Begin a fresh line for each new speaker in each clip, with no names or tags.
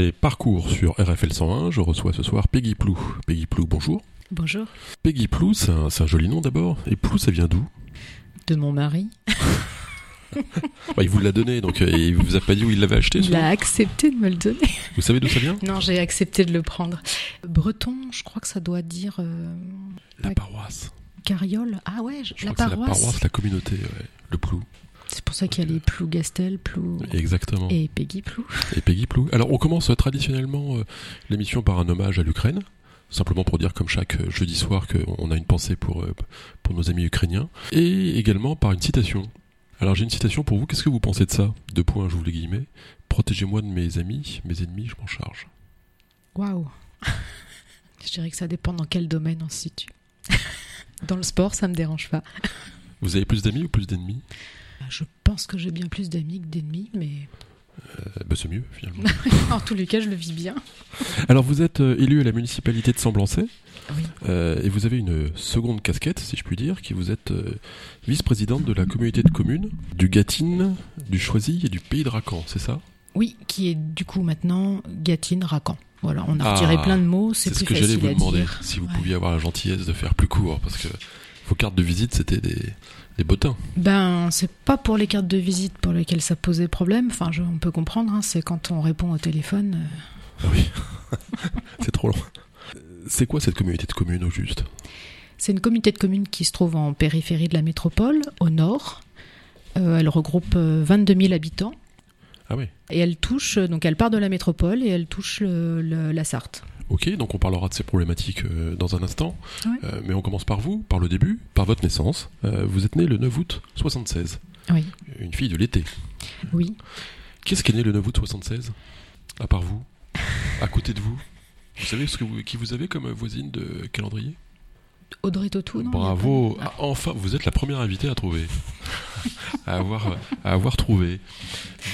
C'est Parcours sur RFL 101. Je reçois ce soir Peggy Plou. Peggy Plou, bonjour.
Bonjour.
Peggy Plou, c'est un, joli nom d'abord. Et Plou, ça vient d'où?
De mon mari.
Bah, Il vous l'a donné, donc euh, il vous a pas dit où il l'avait acheté.
Il a accepté de me le donner.
Vous savez d'où ça vient?
Non, j'ai accepté de le prendre. Breton, je crois que ça doit dire euh,
La paroisse.
carriole. Ah ouais, je-
Je
la
crois que c'est la
paroisse.
paroisse, la communauté, ouais. le Plou.
C'est pour ça qu'il y a les Plou Gastel, Plou
Exactement. Et,
et Peggy Plou.
Peggy Plou. Alors on commence traditionnellement euh, l'émission par un hommage à l'Ukraine. Simplement pour dire, comme chaque euh, jeudi soir, qu'on a une pensée pour, euh, pour nos amis ukrainiens. Et également par une citation. Alors j'ai une citation pour vous. Qu'est-ce que vous pensez de ça? Deux points, j'ouvre les guillemets. Protégez-moi de mes amis, mes ennemis, je m'en charge.
Waouh. Je dirais que ça dépend dans quel domaine on se situe. Dans le sport, ça me dérange pas.
Vous avez plus d'amis ou plus d'ennemis?
Je pense que j'ai bien plus d'amis que d'ennemis, mais
Euh, bah, C'est mieux finalement.
en tous les cas, je le vis bien.
Alors vous êtes euh, élu à la municipalité de Semblancey.
Oui.
Euh, et vous avez une seconde casquette, si je puis dire, qui vous êtes euh, vice-présidente de la communauté de communes du Gâtine, du Choisy et du Pays de Racan, c'est ça?
Oui, qui est du coup maintenant Gatine Racan. Voilà, on a
Ah,
retiré plein de mots, c'est
C'est ce que j'allais vous demander,
dire.
si vous
Ouais.
pouviez avoir la gentillesse de faire plus court, parce que vos cartes de visite, c'était des, des bottins.
Ben, c'est pas pour les cartes de visite pour lesquelles ça posait problème. Enfin, je- on peut comprendre. hein, c'est quand on répond au téléphone. euh,
Ah oui, c'est trop long. Euh, C'est quoi cette communauté de communes au juste?
C'est une communauté de communes qui se trouve en périphérie de la métropole, au nord. Euh, elle regroupe euh, 22 000 habitants
Ah oui.
et elle touche. Donc, elle part de la métropole et elle touche le- le- la Sarthe.
Ok, donc on parlera de ces problématiques euh, dans un instant. Euh, mais on commence par vous, par le début, par votre naissance. Euh, vous êtes né le 9 août 76,
Oui,
une fille de l'été.
oui.
Qu'est-ce qui est né le 9 août 76 À part vous À côté de vous? Vous savez ce que vous, qui vous avez comme voisine de calendrier?
Audrey Tautou, non
Bravo Ah, Enfin, vous êtes la première invitée à trouver. à, avoir, à avoir trouvé.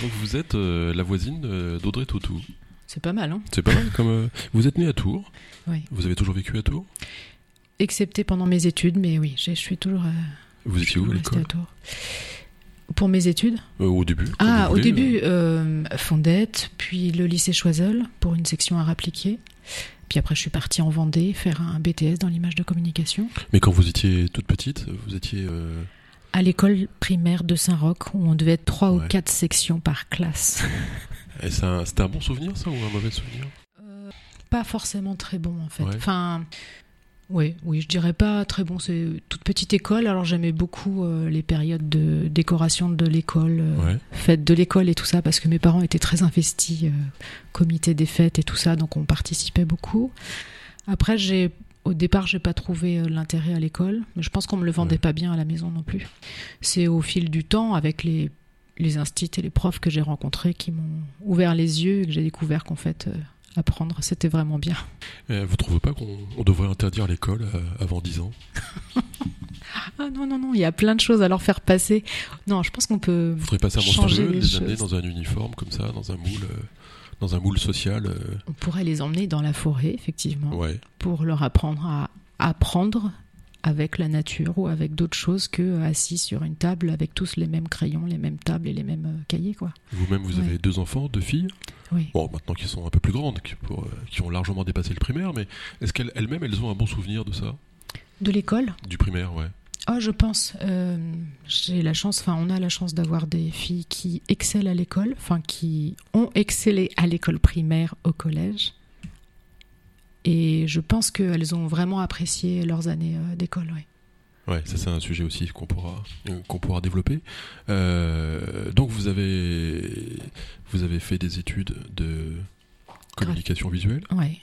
Donc vous êtes la voisine d'Audrey Tautou.
C'est pas mal, hein
C'est pas mal comme... euh, vous êtes né à Tours.
Oui.
Vous avez toujours vécu à Tours?
Excepté pendant mes études, mais oui, je suis toujours. euh,
Vous étiez où à l'école
à Tours. Pour mes études?
Euh, Au début.
Ah, au début, Fondette, puis le lycée Choiseul pour une section art appliqué. Puis après, je suis partie en Vendée faire un BTS dans l'image de communication.
Mais quand vous étiez toute petite, vous étiez...
À l'école primaire de Saint-Roch, où on devait être trois ou quatre sections par classe.
et C'était un bon souvenir ça ou un mauvais souvenir?
Pas forcément très bon, en fait.
Ouais.
Enfin, oui, oui, je dirais pas très bon. C'est toute petite école, alors j'aimais beaucoup euh, les périodes de décoration de l'école. euh,
Ouais.
fête de l'école et tout ça parce que mes parents étaient très investis euh, comité des fêtes et tout ça donc on participait beaucoup après j'ai au départ j'ai pas trouvé euh, l'intérêt à l'école mais je pense qu'on me le vendait
Ouais.
pas bien à la maison non plus c'est au fil du temps avec les les instits et les profs que j'ai rencontrés qui m'ont ouvert les yeux et que j'ai découvert qu'en fait euh, apprendre c'était vraiment bien
Euh, vous trouvez pas qu'on on devrait interdire l'école euh, avant 10 ans?
Ah non non non il y a plein de choses à leur faire passer non je pense qu'on peut
Vous ferez passer un monstrueux,
les
les amener
choses.
dans un uniforme comme ça, dans un moule, dans un moule social. euh,
on pourrait les emmener dans la forêt effectivement
ouais.
pour leur apprendre à apprendre avec la nature ou avec d'autres choses que euh, assis sur une table avec tous les mêmes crayons, les mêmes tables et les mêmes euh, cahiers quoi.
Vous-même, vous
Ouais.
avez deux enfants, deux filles?
Oui.
Bon, maintenant qui sont un peu plus grandes, qui, pour, euh, qui ont largement dépassé le primaire, mais est-ce qu'elles elles-mêmes, elles ont un bon souvenir de ça?
De l'école?
Du primaire, ouais.
Oh, je pense. euh, j'ai la chance, enfin, on a la chance d'avoir des filles qui excellent à l'école, enfin, qui ont excellé à l'école primaire, au collège. Et je pense qu'elles ont vraiment apprécié leurs années euh, d'école, oui.
Ouais, ça c'est un sujet aussi qu'on pourra, euh, qu'on pourra développer. Euh, donc vous avez, vous avez fait des études de communication visuelle.
Ouais.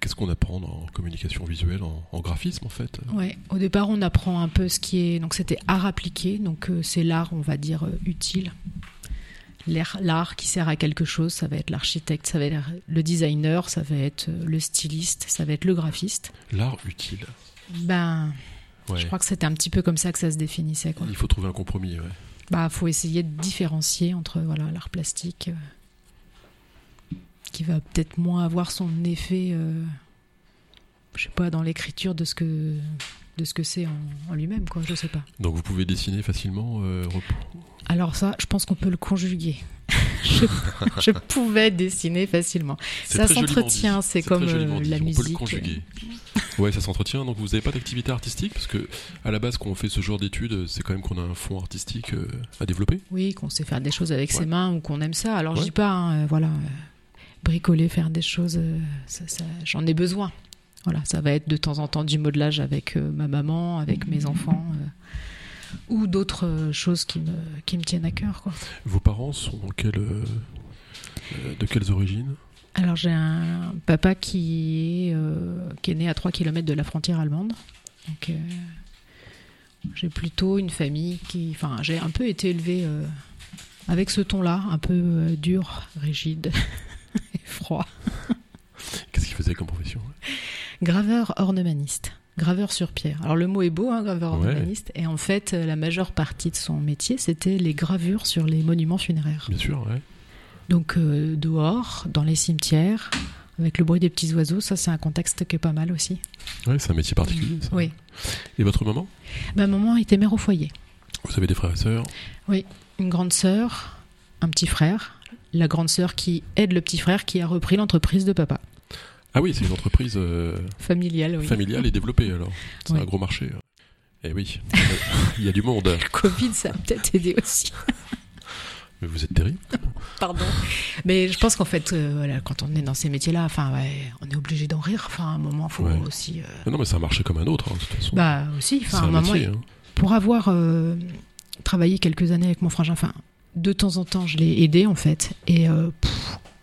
Qu'est-ce qu'on apprend en communication visuelle, en, en graphisme en fait?
Ouais, au départ, on apprend un peu ce qui est. Donc, c'était art appliqué, donc c'est l'art, on va dire, utile. L'art qui sert à quelque chose, ça va être l'architecte, ça va être le designer, ça va être euh, le styliste, ça va être le graphiste.
L'art utile.
Ben,
Ouais.
je crois que c'était un petit peu comme ça que ça se définissait. Quoi.
Il faut trouver un compromis. Ouais.
Bah, faut essayer de différencier entre voilà l'art plastique, euh, qui va peut-être moins avoir son effet, euh, je sais pas, dans l'écriture de ce que de ce que c'est en, en lui-même, quoi. Je sais pas.
Donc vous pouvez dessiner facilement. euh,
Alors ça, je pense qu'on peut le conjuguer. je, je pouvais dessiner facilement. Ça s'entretient, c'est comme euh, la
On peut le
musique.
conjuguer. Ouais, ça s'entretient. Donc vous n'avez pas d'activité artistique parce que à la base, quand on fait ce genre d'études, c'est quand même qu'on a un fond artistique euh, à développer.
Oui, qu'on sait faire des choses avec
Ouais.
ses mains ou qu'on aime ça. Alors je
Ouais.
dis pas, hein, voilà, bricoler, faire des choses, ça- ça- j'en ai besoin. Voilà, ça va être de temps en temps du modelage avec euh, ma maman, avec mes enfants, euh, ou d'autres euh, choses qui me, qui me tiennent à cœur. Quoi.
Vos parents sont dans quelle, euh, de quelles origines?
Alors j'ai un papa qui est, euh, qui est né à 3 km de la frontière allemande. Donc euh, j'ai plutôt une famille qui... Enfin, j'ai un peu été élevée euh, avec ce ton-là, un peu euh, dur, rigide et froid.
Qu'est-ce qu'ils faisaient comme profession?
Graveur ornemaniste. Graveur sur pierre. Alors le mot est beau, hein, graveur
Ouais.
ornemaniste. Et en fait, euh, la majeure partie de son métier, c'était les gravures sur les monuments funéraires.
Bien sûr, ouais.
Donc euh, dehors, dans les cimetières, avec le bruit des petits oiseaux, ça c'est un contexte qui est pas mal aussi.
Ouais, c'est un métier particulier. ça.
Oui.
Et votre maman?
Ma maman était mère au foyer.
Vous avez des frères et sœurs?
Une grande sœur, un petit frère. La grande sœur qui aide le petit frère qui a repris l'entreprise de papa.
Ah oui, c'est une entreprise euh,
Familiale, oui.
familiale et développée alors. C'est
Oui.
un gros marché. hein. Eh oui, il y a du monde.
Le Covid, ça a peut-être aidé aussi.
Mais vous êtes terrible.
Pardon. Mais je pense qu'en fait, euh, voilà, quand on est dans ces métiers-là, enfin, ouais, on est obligé d'en rire. Enfin, à un moment, faut
Ouais.
aussi. euh,
Mais non, mais c'est un marché comme un autre, hein, de toute façon.
bah, aussi. Enfin, à
un
un moment,
métier. hein.
pour avoir euh, travaillé quelques années avec mon frangin, enfin, de temps en temps, je l'ai aidé en fait. Et euh,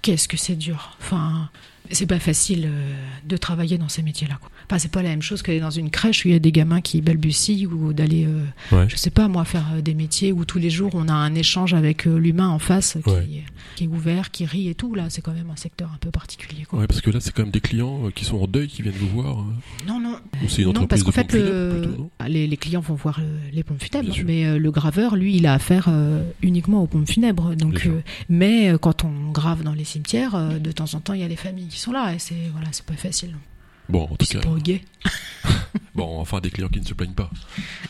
qu'est-ce que c'est dur. Enfin, c'est pas facile euh, de travailler dans ces métiers-là. quoi. Enfin, c'est pas la même chose qu'aller dans une crèche où il y a des gamins qui balbutient ou d'aller, euh,
Ouais.
je sais pas moi, faire euh, des métiers où tous les jours on a un échange avec l'humain en face qui,
Ouais.
qui est ouvert, qui rit et tout. Là, c'est quand même un secteur un peu particulier. Quoi.
Ouais, parce que là, c'est quand même des clients qui sont en deuil qui viennent vous voir. hein.
Non, non.
Ou c'est une
Non,
entreprise
parce qu'en fait, le-
plutôt,
les, les clients vont voir les pompes funèbres, mais le graveur, lui, il a affaire euh, uniquement aux pompes funèbres. Donc, euh, mais quand on grave dans les cimetières, de temps en temps, il y a les familles qui sont là, et c'est voilà, c'est pas facile.
Bon, en tout cas,
pas gay.
bon, enfin, des clients qui ne se plaignent pas.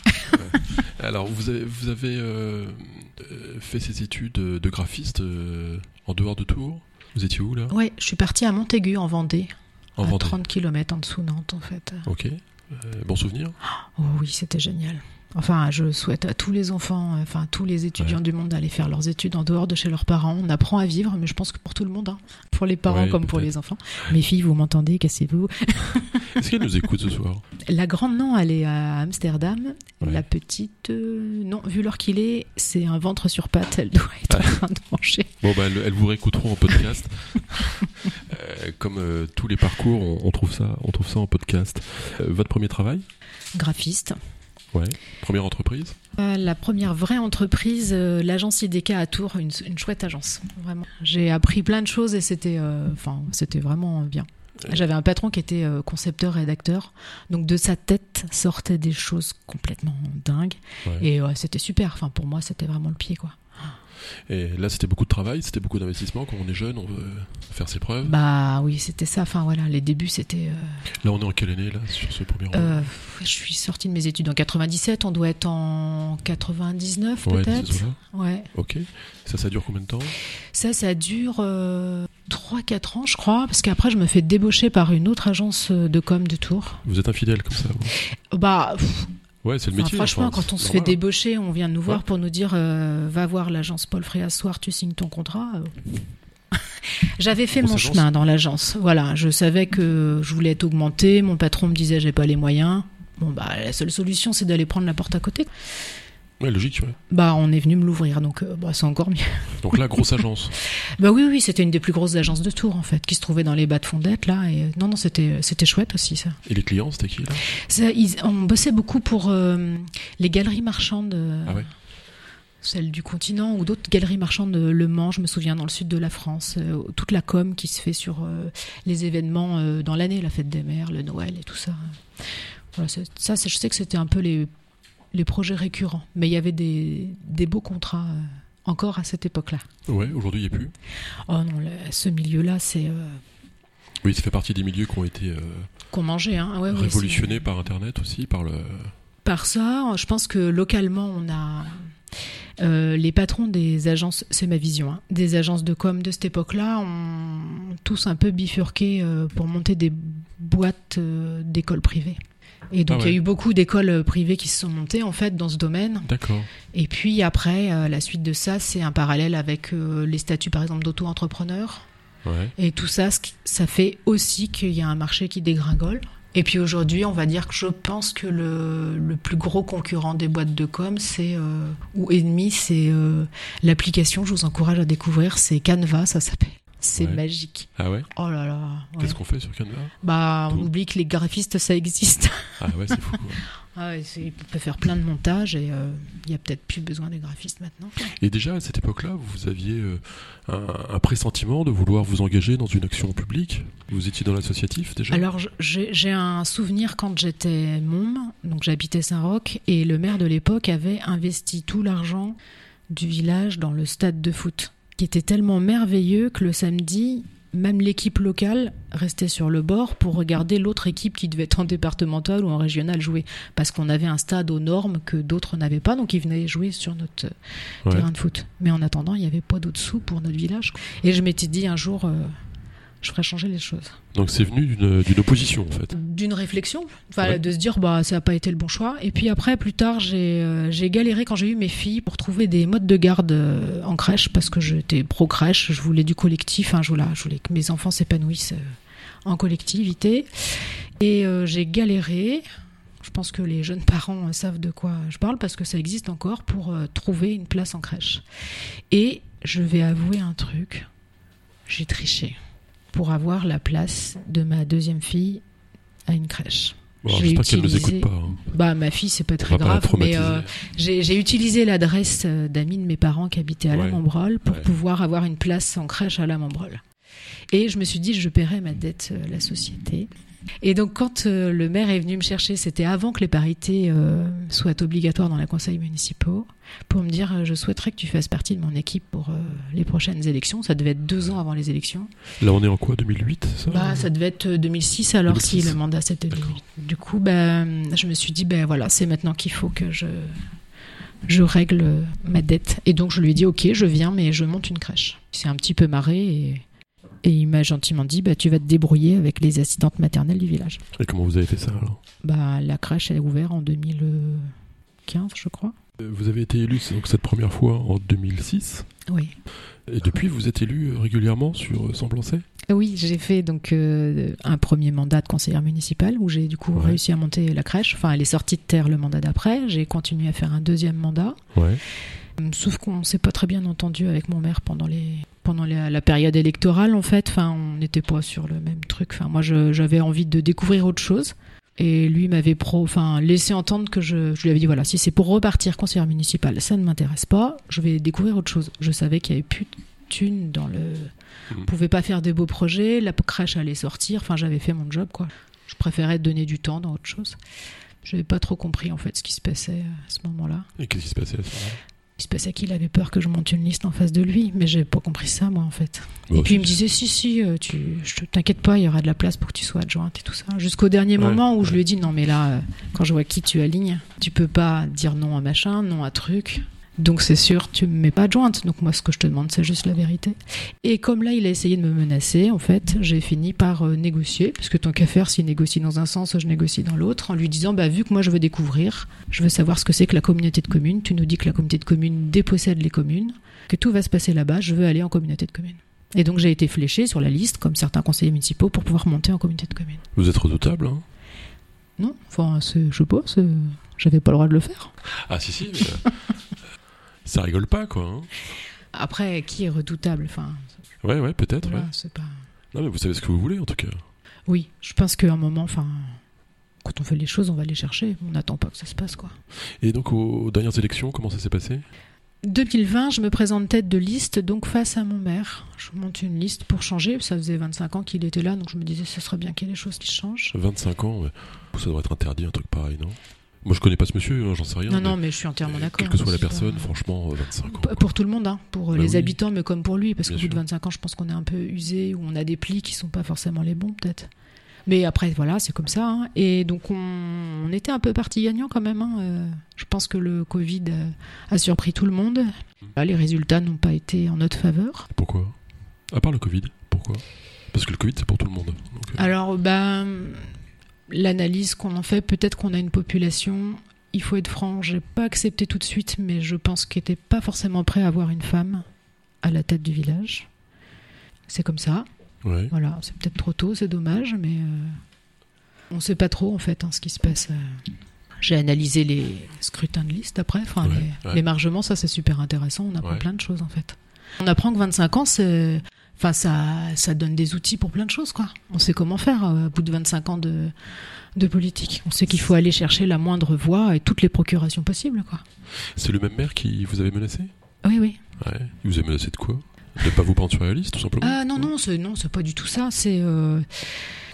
Ouais. Alors, vous avez, vous avez euh, euh, fait ces études de graphiste euh, en dehors de Tours Vous étiez où là?
Ouais, je suis partie à Montaigu en Vendée,
En
à
Vendée.
30 km en dessous Nantes, en fait.
Ok. Euh, bon souvenir?
Oh oui, c'était génial. Enfin, je souhaite à tous les enfants, euh, enfin à tous les étudiants
Ouais.
du monde d'aller faire leurs études en dehors de chez leurs parents. On apprend à vivre, mais je pense que pour tout le monde, hein. pour les parents
Ouais,
comme pour les enfants. Mes filles, vous m'entendez Cassez-vous.
Est-ce qu'elle nous écoute ce soir?
La grande, non, elle est à Amsterdam.
Ouais.
La petite, euh, non, vu l'heure qu'il est, c'est un ventre sur pattes. Elle doit être en train de manger.
Bon, bah, elles, vous réécouteront en podcast. Euh, comme euh, tous les parcours, on, on trouve ça, on trouve ça en podcast. Votre premier travail?
Graphiste.
Ouais. Première entreprise
Euh, La première vraie entreprise, euh, l'agence IDK à Tours, une, une chouette agence, vraiment. J'ai appris plein de choses et c'était, euh, enfin, c'était vraiment bien. J'avais un patron qui était concepteur rédacteur, donc de sa tête sortaient des choses complètement dingues
Ouais.
et c'était super. Enfin, pour moi, c'était vraiment le pied, quoi.
Et là, c'était beaucoup de travail, c'était beaucoup d'investissement. Quand on est jeune, on veut faire ses preuves.
Bah oui, c'était ça. Enfin voilà, les débuts, c'était. euh,
Là, on est en quelle année, là, sur ce premier rôle
Euh, je suis sortie de mes études en 97, on doit être en 99
Ouais,
peut-être. Ouais.
Ok. Ça, ça dure combien de temps?
Ça, ça dure euh, 3-4 ans, je crois, parce qu'après, je me fais débaucher par une autre agence euh, de com de Tours.
Vous êtes infidèle comme ça vous?
Bah, pff,
Ouais, c'est le
enfin,
métier.
franchement,
enfin,
quand on se fait débaucher, on vient nous voir
Ouais.
pour nous dire euh, va voir l'agence Paul Fréas ce soir, tu signes ton contrat. euh. J'avais fait mon
agence.
chemin dans l'agence. Voilà, je savais que je voulais être augmenté. Mon patron me disait j'ai pas les moyens. Bon bah la seule solution c'est d'aller prendre la porte à côté.
Ouais, logique, ouais.
Bah on est venu me l'ouvrir donc euh, bah, c'est encore mieux.
Donc là, grosse agence.
Bah oui oui c'était une des plus grosses agences de Tours en fait qui se trouvait dans les bas de Fondette là et euh, non non c'était c'était chouette aussi ça.
Et les clients, c'était qui, là?
Ça, ils- on bossait beaucoup pour euh, les galeries marchandes. euh,
Ah ouais
Celles du continent ou d'autres galeries marchandes de Le Mans, je me souviens, dans le sud de la France. euh, toute la com qui se fait sur euh, les événements euh, dans l'année, la fête des mères, le Noël et tout ça. Voilà, ça, je sais que c'était un peu les, les projets récurrents. Mais il y avait des, des beaux contrats euh, encore à cette époque-là.
Ouais, aujourd'hui, il n'y a plus.
Oh non, le- ce milieu-là, c'est euh,
Oui, ça fait partie des milieux qui ont été euh,
qu'on mangeait. Hein. Ouais,
révolutionnés par Internet aussi, par le.
Par ça, je pense que localement, on a Euh, les patrons des agences, c'est ma vision, hein, des agences de com de cette époque-là ont tous un peu bifurqué pour monter des boîtes d'écoles privées. Et donc
Ah
il y a eu beaucoup d'écoles privées qui se sont montées en fait dans ce domaine.
D'accord.
Et puis après, euh, la suite de ça, c'est un parallèle avec euh, les statuts par exemple d'auto-entrepreneurs.
Ouais.
Et tout ça, ça fait aussi qu'il y a un marché qui dégringole. Et puis aujourd'hui, on va dire que je pense que le, le plus gros concurrent des boîtes de com, c'est euh, ou ennemi, c'est euh, l'application. Je vous encourage à découvrir. C'est Canva, ça s'appelle. C'est
Ouais.
magique.
Ah ouais
Oh là là. ouais.
Qu'est-ce qu'on fait sur Canva
Bah, on oublie que les graphistes, ça existe.
Ah ouais, c'est fou. quoi.
Ah ouais, peut faire plein de montages et euh, il y a peut-être plus besoin des graphistes maintenant.
Et déjà à cette époque-là, vous aviez euh, un, un pressentiment de vouloir vous engager dans une action publique? Vous étiez dans l'associatif déjà?
Alors, j'ai un souvenir quand j'étais môme, donc j'habitais Saint-Roch, et le maire de l'époque avait investi tout l'argent du village dans le stade de foot, qui était tellement merveilleux que le samedi, même l'équipe locale restait sur le bord pour regarder l'autre équipe qui devait être en départemental ou en régional jouer, parce qu'on avait un stade aux normes que d'autres n'avaient pas, donc ils venaient jouer sur notre
Ouais.
terrain de foot. Mais en attendant, il n'y avait pas d'autres sous pour notre village. Et je m'étais dit un jour, euh, je ferais changer les choses
Donc c'est venu d'une opposition en fait.
d'une réflexion, enfin,
Ouais.
de se dire bah ça n'a pas été le bon choix. Et puis après, plus tard, j'ai euh, j'ai galéré quand j'ai eu mes filles pour trouver des modes de garde euh, en crèche parce que j'étais pro crèche, je voulais du collectif, hein, je, voulais, je voulais que mes enfants s'épanouissent euh, en collectivité. Et j'ai galéré. Je pense que les jeunes parents savent de quoi je parle parce que ça existe encore pour trouver une place en crèche. Et je vais avouer un truc, j'ai triché pour avoir la place de ma deuxième fille à une crèche.
Bon, J'espère qu'elle ne nous
utilisé-
écoute pas. hein.
Bah ma fille c'est pas très
pas la
grave, mais euh, j'ai utilisé l'adresse euh, d'amis de mes parents qui habitaient à la
Ouais.
Montbrol pour
Ouais.
pouvoir avoir une place en crèche à la Montbrol. Et je me suis dit je paierai ma dette euh, à la société. Et donc quand euh, le maire est venu me chercher, c'était avant que les parités euh, soient obligatoires dans les conseils municipaux, pour me dire euh, je souhaiterais que tu fasses partie de mon équipe pour euh, les prochaines élections. Ça devait être deux ans avant les élections.
Là on est en quoi 2008 ça
Bah, ça devait être 2006 alors
2006.
si le mandat c'était
D'accord.
2008. Du coup, ben, je me suis dit, ben voilà, c'est maintenant qu'il faut que je, je règle ma dette. Et donc je lui ai dit, ok, je viens, mais je monte une crèche. Il s'est un petit peu marré et, et il m'a gentiment dit, bah, tu vas te débrouiller avec les assistantes maternelles du village.
Et comment vous avez fait ça alors?
Bah, la crèche est ouverte en 2015, je crois.
Euh, Vous avez été élu donc cette première fois en 2006
Oui.
et depuis vous êtes élu régulièrement sur euh, Semblancet
Oui, j'ai fait donc euh, un premier mandat de conseillère municipale où j'ai du coup
Ouais.
réussi à monter la crèche. Enfin, elle est sortie de terre le mandat d'après. J'ai continué à faire un deuxième mandat.
Ouais.
Sauf qu'on s'est pas très bien entendu avec mon maire pendant les pendant la, la période électorale en fait. Enfin, on n'était pas sur le même truc. Enfin, moi, je- j'avais envie de découvrir autre chose. Et lui m'avait pro, enfin, laissé entendre que je, je lui avais dit voilà, si c'est pour repartir conseillère municipale, ça ne m'intéresse pas. Je vais découvrir autre chose. Je savais qu'il y avait plus de thunes dans le.
Mhm.
On pouvait pas faire des beaux projets. La crèche allait sortir. Enfin, j'avais fait mon job quoi. Je préférais donner du temps dans autre chose. J'avais pas trop compris en fait ce qui se passait à ce moment-là.
Et qu'est-ce qui se passait à ce moment-là?
Il se passait qu'il avait peur que je monte une liste en face de lui, mais j'ai pas compris ça, moi, en fait. Et puis il me disait, si, si, euh, tu, je t'inquiète pas, il y aura de la place pour que tu sois adjointe et tout ça. Jusqu'au dernier
Ouais,
moment où je lui ai dit, non, mais là, euh, quand je vois qui tu alignes, tu peux pas dire non à machin, non à truc. Donc c'est sûr, tu me mets pas adjointe. Donc moi, ce que je te demande, c'est juste la vérité. Et comme là, il a essayé de me menacer, en fait, j'ai fini par euh, négocier, parce que tant qu'à faire, s'il négocie dans un sens, je négocie dans l'autre, en lui disant, bah vu que moi je veux découvrir, je veux savoir ce que c'est que la communauté de communes. Tu nous dis que la communauté de communes dépossède les communes, que tout va se passer là-bas. Je veux aller en communauté de communes. Et donc j'ai été fléché sur la liste, comme certains conseillers municipaux, pour pouvoir monter en communauté de communes.
Vous êtes redoutable hein?
Non, enfin, je sais pas, c'est- j'avais pas le droit de le faire.
Ah si si. mais, euh, ça rigole pas quoi. hein.
Après, qui est redoutable Enfin,
Ouais ouais peut-être.
voilà,
ouais.
c'est pas.
Non mais vous savez ce que vous voulez en tout cas.
Oui, je pense qu'à un moment, enfin, quand on fait les choses, on va les chercher. On n'attend pas que ça se passe, quoi.
Et donc aux, aux dernières élections comment ça s'est passé?
2020, je me présente tête de liste, donc face à mon maire. Je monte une liste pour changer. Ça faisait 25 ans qu'il était là, donc je me disais, ce serait bien qu'il y ait des choses qui changent.
25 ans. ouais. Ça devrait être interdit un truc pareil non? Moi je connais pas ce monsieur, hein, j'en sais rien.
Non,
mais,
non, mais je suis entièrement
euh,
d'accord.
Quelle que soit la
C'est pas-
personne, franchement euh, 25 ans.
Pour- tout le monde, hein, pour
Bah
les
oui.
habitants, mais comme pour lui, parce qu'au bout de
sûr.
25 ans, je pense qu'on est un peu usé ou on a des plis qui sont pas forcément les bons, peut-être. Mais après, voilà, c'est comme ça. hein. Et donc, on, on était un peu parti gagnant quand même. hein. Euh, Je pense que le Covid euh, a surpris tout le monde. Là, les résultats n'ont pas été en notre faveur.
Pourquoi? À part le Covid, pourquoi? Parce que le Covid, c'est pour tout le monde. Donc, euh,
Alors, ben, l'analyse qu'on en fait, peut-être qu'on a une population. Il faut être franc, j'ai pas accepté tout de suite, mais je pense qu'il n'était pas forcément prêt à avoir une femme à la tête du village. C'est comme ça.
ouais.
Voilà, c'est peut-être trop tôt, c'est dommage, mais euh, on sait pas trop en fait hein, ce qui se passe. euh. J'ai analysé les scrutins de liste après, enfin
Ouais,
les,
ouais.
les margements, ça c'est super intéressant. On apprend
Ouais.
plein de choses en fait. On apprend que 25 ans, c'est, enfin ça, ça donne des outils pour plein de choses quoi. On sait comment faire euh, au bout de 25 ans de de politique. On sait qu'il faut aller chercher la moindre voix et toutes les procurations possibles quoi.
C'est le même maire qui vous avait menacé?
Oui oui.
Ouais. Il vous a menacé de quoi? De pas vous prendre sur la liste, tout simplement
Ah non, non, c'est non, c'est pas du tout ça. C'est euh,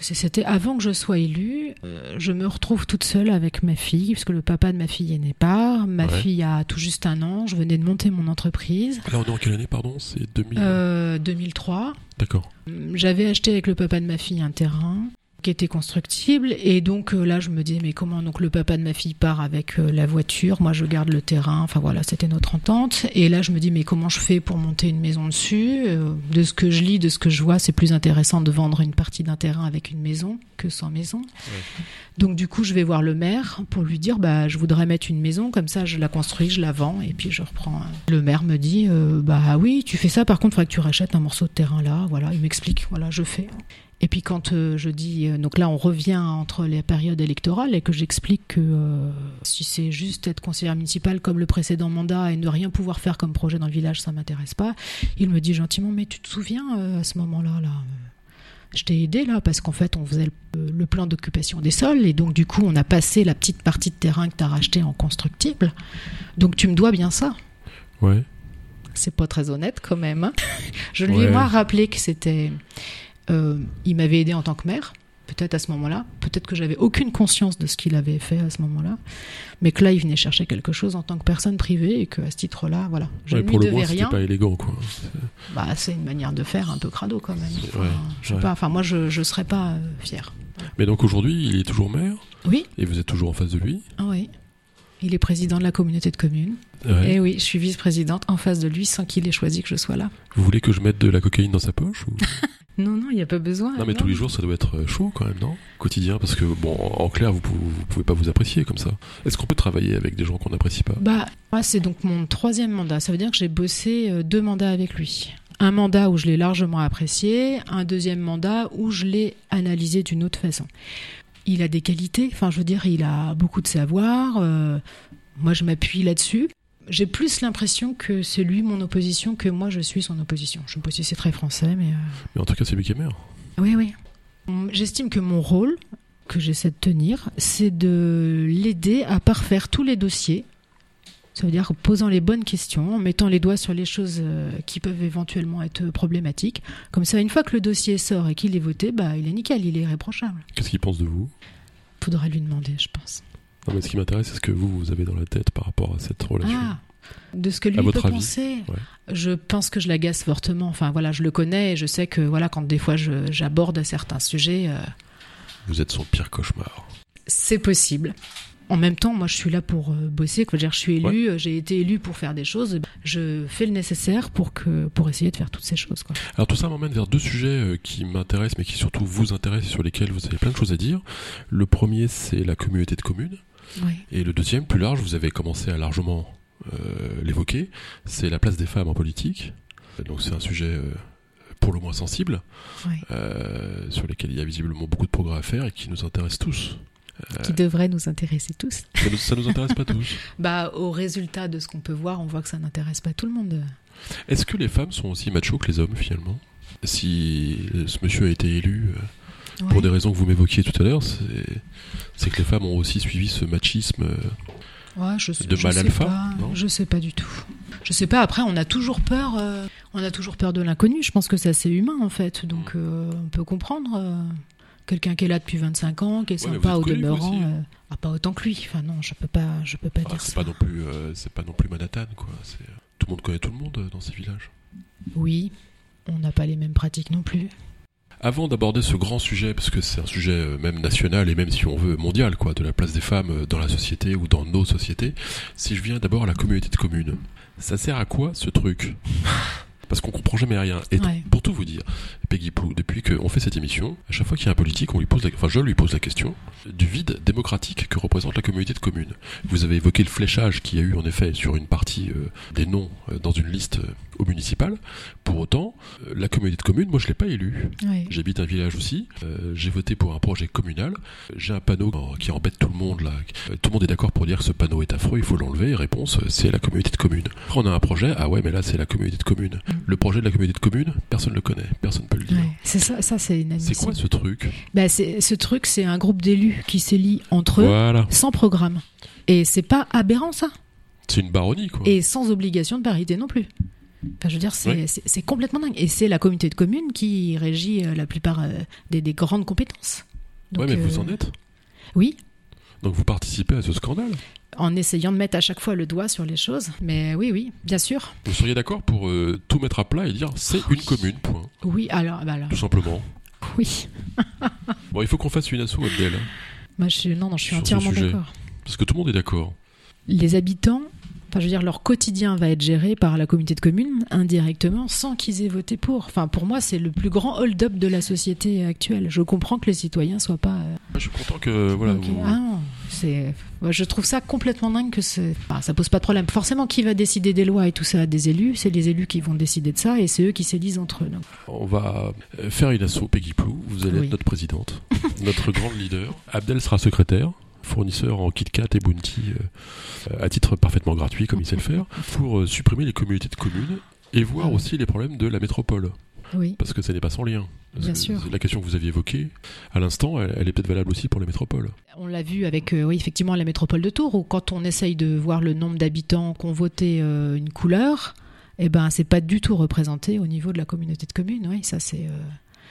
c'était avant que je sois élue. euh, je me retrouve toute seule avec ma fille, parce que le papa de ma fille n'est pas. Ma
Ouais.
fille a tout juste un an. Je venais de monter mon entreprise.
Là, on est en quelle année, pardon? C'est 2000
Euh, 2003.
D'accord.
J'avais acheté avec le papa de ma fille un terrain qui était constructible. Et donc euh, là je me disais mais comment donc le papa de ma fille part avec euh, la voiture? Moi je garde le terrain. Enfin voilà c'était notre entente. Et là je me dis mais comment je fais pour monter une maison dessus? Euh, de ce que je lis de ce que je vois c'est plus intéressant de vendre une partie d'un terrain avec une maison que sans maison. Donc du coup je vais voir le maire pour lui dire bah je voudrais mettre une maison. Comme ça je la construis je la vends. Et puis je reprends. Le maire me dit bah oui tu fais ça. Par contre il faudrait que tu rachètes un morceau de terrain là. Voilà il m'explique. Voilà je fais et puis quand euh, je dis, euh, donc là on revient entre les périodes électorales et que j'explique que euh, si c'est juste être conseillère municipale comme le précédent mandat et ne rien pouvoir faire comme projet dans le village, ça m'intéresse pas, il me dit gentiment, mais tu te souviens euh, à ce moment-là, là, je t'ai aidé là parce qu'en fait on faisait le, le plan d'occupation des sols et donc du coup on a passé la petite partie de terrain que tu as racheté en constructible. Donc tu me dois bien ça.
Ouais.
C'est pas très honnête quand même. hein. Je lui ai
Ouais.
moi rappelé que c'était. Euh, il m'avait aidé en tant que maire, peut-être à ce moment-là. Peut-être que j'avais aucune conscience de ce qu'il avait fait à ce moment-là. Mais que là, il venait chercher quelque chose en tant que personne privée et qu'à ce titre-là, voilà. Je
Ouais,
ne
pour
lui
le
devais
moins, c'était
rien.
pas élégant, quoi.
Bah, c'est une manière de faire un peu crado quand même. Enfin,
ouais,
je sais
ouais.
pas. Enfin, moi, je ne serais pas euh, fière.
Mais donc aujourd'hui, il est toujours maire
Oui,
et vous êtes toujours en face de lui.
ah oui. Il est président de la communauté de communes.
Ouais.
Et oui, je suis vice-présidente en face de lui sans qu'il ait choisi que je sois là.
Vous voulez que je mette de la cocaïne dans sa poche ou...
Non, non, il n'y a pas besoin.
Non, mais tous les jours, ça doit être euh, chaud quand même, non? Quotidien, parce que, bon, en clair, vous, pou- vous pouvez pas vous apprécier comme ça. Est-ce qu'on peut travailler avec des gens qu'on n'apprécie pas?
Bah, moi, c'est donc mon troisième mandat. Ça veut dire que j'ai bossé euh, deux mandats avec lui. Un mandat où je l'ai largement apprécié, un deuxième mandat où je l'ai analysé d'une autre façon. Il a des qualités, enfin, je veux dire, il a beaucoup de savoir. euh, moi, je m'appuie là-dessus. J'ai plus l'impression que c'est lui mon opposition que moi je suis son opposition. Je sais pas si c'est très français, mais. euh,
Mais en tout cas, c'est lui qui est maire.
Oui, oui. J'estime que mon rôle, que j'essaie de tenir, c'est de l'aider à parfaire tous les dossiers. Ça veut dire en posant les bonnes questions, en mettant les doigts sur les choses euh, qui peuvent éventuellement être problématiques. Comme ça, une fois que le dossier sort et qu'il est voté, bah, il est nickel, il est irréprochable.
Qu'est-ce qu'il pense de vous?
Faudra lui demander, je pense.
Non, mais ce qui m'intéresse, c'est ce que vous, vous avez dans la tête par rapport à cette relation.
Ah, de ce que lui peut
avis,
penser.
ouais.
Je pense que je l'agace fortement. Enfin voilà, je le connais et je sais que voilà, quand des fois j'aborde certains sujets, euh,
Vous êtes son pire cauchemar.
c'est possible. En même temps, moi, je suis là pour euh, bosser. Je veux dire, je suis élu, euh, j'ai été élu pour faire des choses. Je fais le nécessaire pour que pour essayer de faire toutes ces choses. Quoi.
Alors tout ça m'emmène vers deux sujets euh, qui m'intéressent, mais qui surtout vous intéressent et sur lesquels vous avez plein de choses à dire. Le premier, c'est la communauté de communes. Et le deuxième, plus large, vous avez commencé à largement euh, l'évoquer, c'est la place des femmes en politique. Donc c'est un sujet euh, pour le moins sensible, euh, sur lequel il y a visiblement beaucoup de progrès à faire et qui nous intéresse tous.
Qui devrait nous intéresser tous.
Ça nous, ça nous intéresse pas tous.
Bah, au résultat de ce qu'on peut voir, on voit que ça n'intéresse pas tout le monde.
Est-ce que les femmes sont aussi machos que les hommes finalement? Si ce monsieur a été élu euh, pour des raisons que vous m'évoquiez tout à l'heure, c'est que les femmes ont aussi suivi ce machisme. euh,
Ouais, je sais,
de
je
mal
sais
alpha,
pas,
non?
Je sais pas du tout. Je sais pas. Après, on a toujours peur. euh, on a toujours peur de l'inconnu. Je pense que c'est assez humain en fait. Donc, euh, on peut comprendre. euh, Quelqu'un qui est là depuis 25 ans, qui est sympa au
connu,
demeurant, euh, ah, pas autant que lui. Enfin non, je peux pas, je peux pas
ah,
dire
c'est
ça.
pas non plus, euh, c'est pas non plus Manhattan quoi. C'est- Tout le monde connaît tout le monde euh, dans ces villages.
Oui, on n'a pas les mêmes pratiques non plus.
Avant d'aborder ce grand sujet, parce que c'est un sujet euh, même national et même si on veut mondial, quoi, de la place des femmes euh, dans la société ou dans nos sociétés, si je viens d'abord à la communauté de communes, ça sert à quoi ce truc? Parce qu'on comprend jamais rien. Et
Ouais.
pour tout vous dire, Peggy Plou, depuis qu'on fait cette émission, à chaque fois qu'il y a un politique, on lui pose la, enfin je lui pose la question du vide démocratique que représente la communauté de communes. Vous avez évoqué le fléchage qu'il y a eu en effet sur une partie euh, des noms euh, dans une liste euh, au municipal. Pour autant, euh, la communauté de communes, moi je l'ai pas élue.
Ouais.
J'habite un village aussi. euh, j'ai voté pour un projet communal. J'ai un panneau qui embête tout le monde là. Euh, Tout le monde est d'accord pour dire que ce panneau est affreux, il faut l'enlever. Réponse, c'est la communauté de communes. Après, on a un projet. Ah ouais, mais là c'est la communauté de communes.
Mm.
Le projet de la communauté de communes, personne ne le connaît, personne peut le dire.
Ouais. C'est ça, ça c'est
C'est quoi ce truc?
Bah, c'est- ce truc, c'est un groupe d'élus qui s'élient entre eux
Voilà,
sans programme. Et c'est pas aberrant ça.
c'est une baronnie quoi.
Et sans obligation de parité non plus. Enfin, je veux dire, c'est complètement dingue. Et c'est la communauté de communes qui régit euh, la plupart euh, des, des grandes compétences. Donc,
mais vous
euh,
en êtes.
Oui,
Donc vous participez à ce scandale.
en essayant de mettre à chaque fois le doigt sur les choses. Mais oui, oui, bien sûr.
Vous seriez d'accord pour euh, tout mettre à plat et dire c'est
Oui.
une commune, point.
Oui, alors, bah alors
Tout simplement.
oui.
Bon, il faut qu'on fasse une asso, Abdel.
Moi, je suis, non, non, je suis
Sur
entièrement d'accord.
Parce que tout le monde est d'accord.
Les habitants, enfin, je veux dire, leur quotidien va être géré par la communauté de communes indirectement sans qu'ils aient voté pour. Enfin, pour moi, c'est le plus grand hold-up de la société actuelle. Je comprends que les citoyens soient pas. euh,
je suis content que voilà. vous-
Ah non, c'est. Je trouve ça complètement dingue que c'est. Enfin, ça pose pas de problème. Forcément, qui va décider des lois et tout ça? Des élus. C'est les élus qui vont décider de ça et c'est eux qui s'élisent entre eux. Donc,
On va euh, faire une asso Peggy Plou. Vous allez
Oui.
être notre présidente, notre grande leader. Abdel sera secrétaire, fournisseur en KitKat et Bounty euh, à titre parfaitement gratuit, comme il sait le faire, pour euh, supprimer les communautés de communes et voir aussi les problèmes de la métropole.
oui.
Parce que ça n'est pas sans lien.
Bien sûr.
La question que vous aviez évoquée à l'instant, elle, elle est peut-être valable aussi pour les métropoles.
On l'a vu avec, euh, oui, effectivement, la métropole de Tours, où quand on essaye de voir le nombre d'habitants qui ont voté euh, une couleur, eh ben, c'est pas du tout représenté au niveau de la communauté de communes. Oui, ça c'est. euh,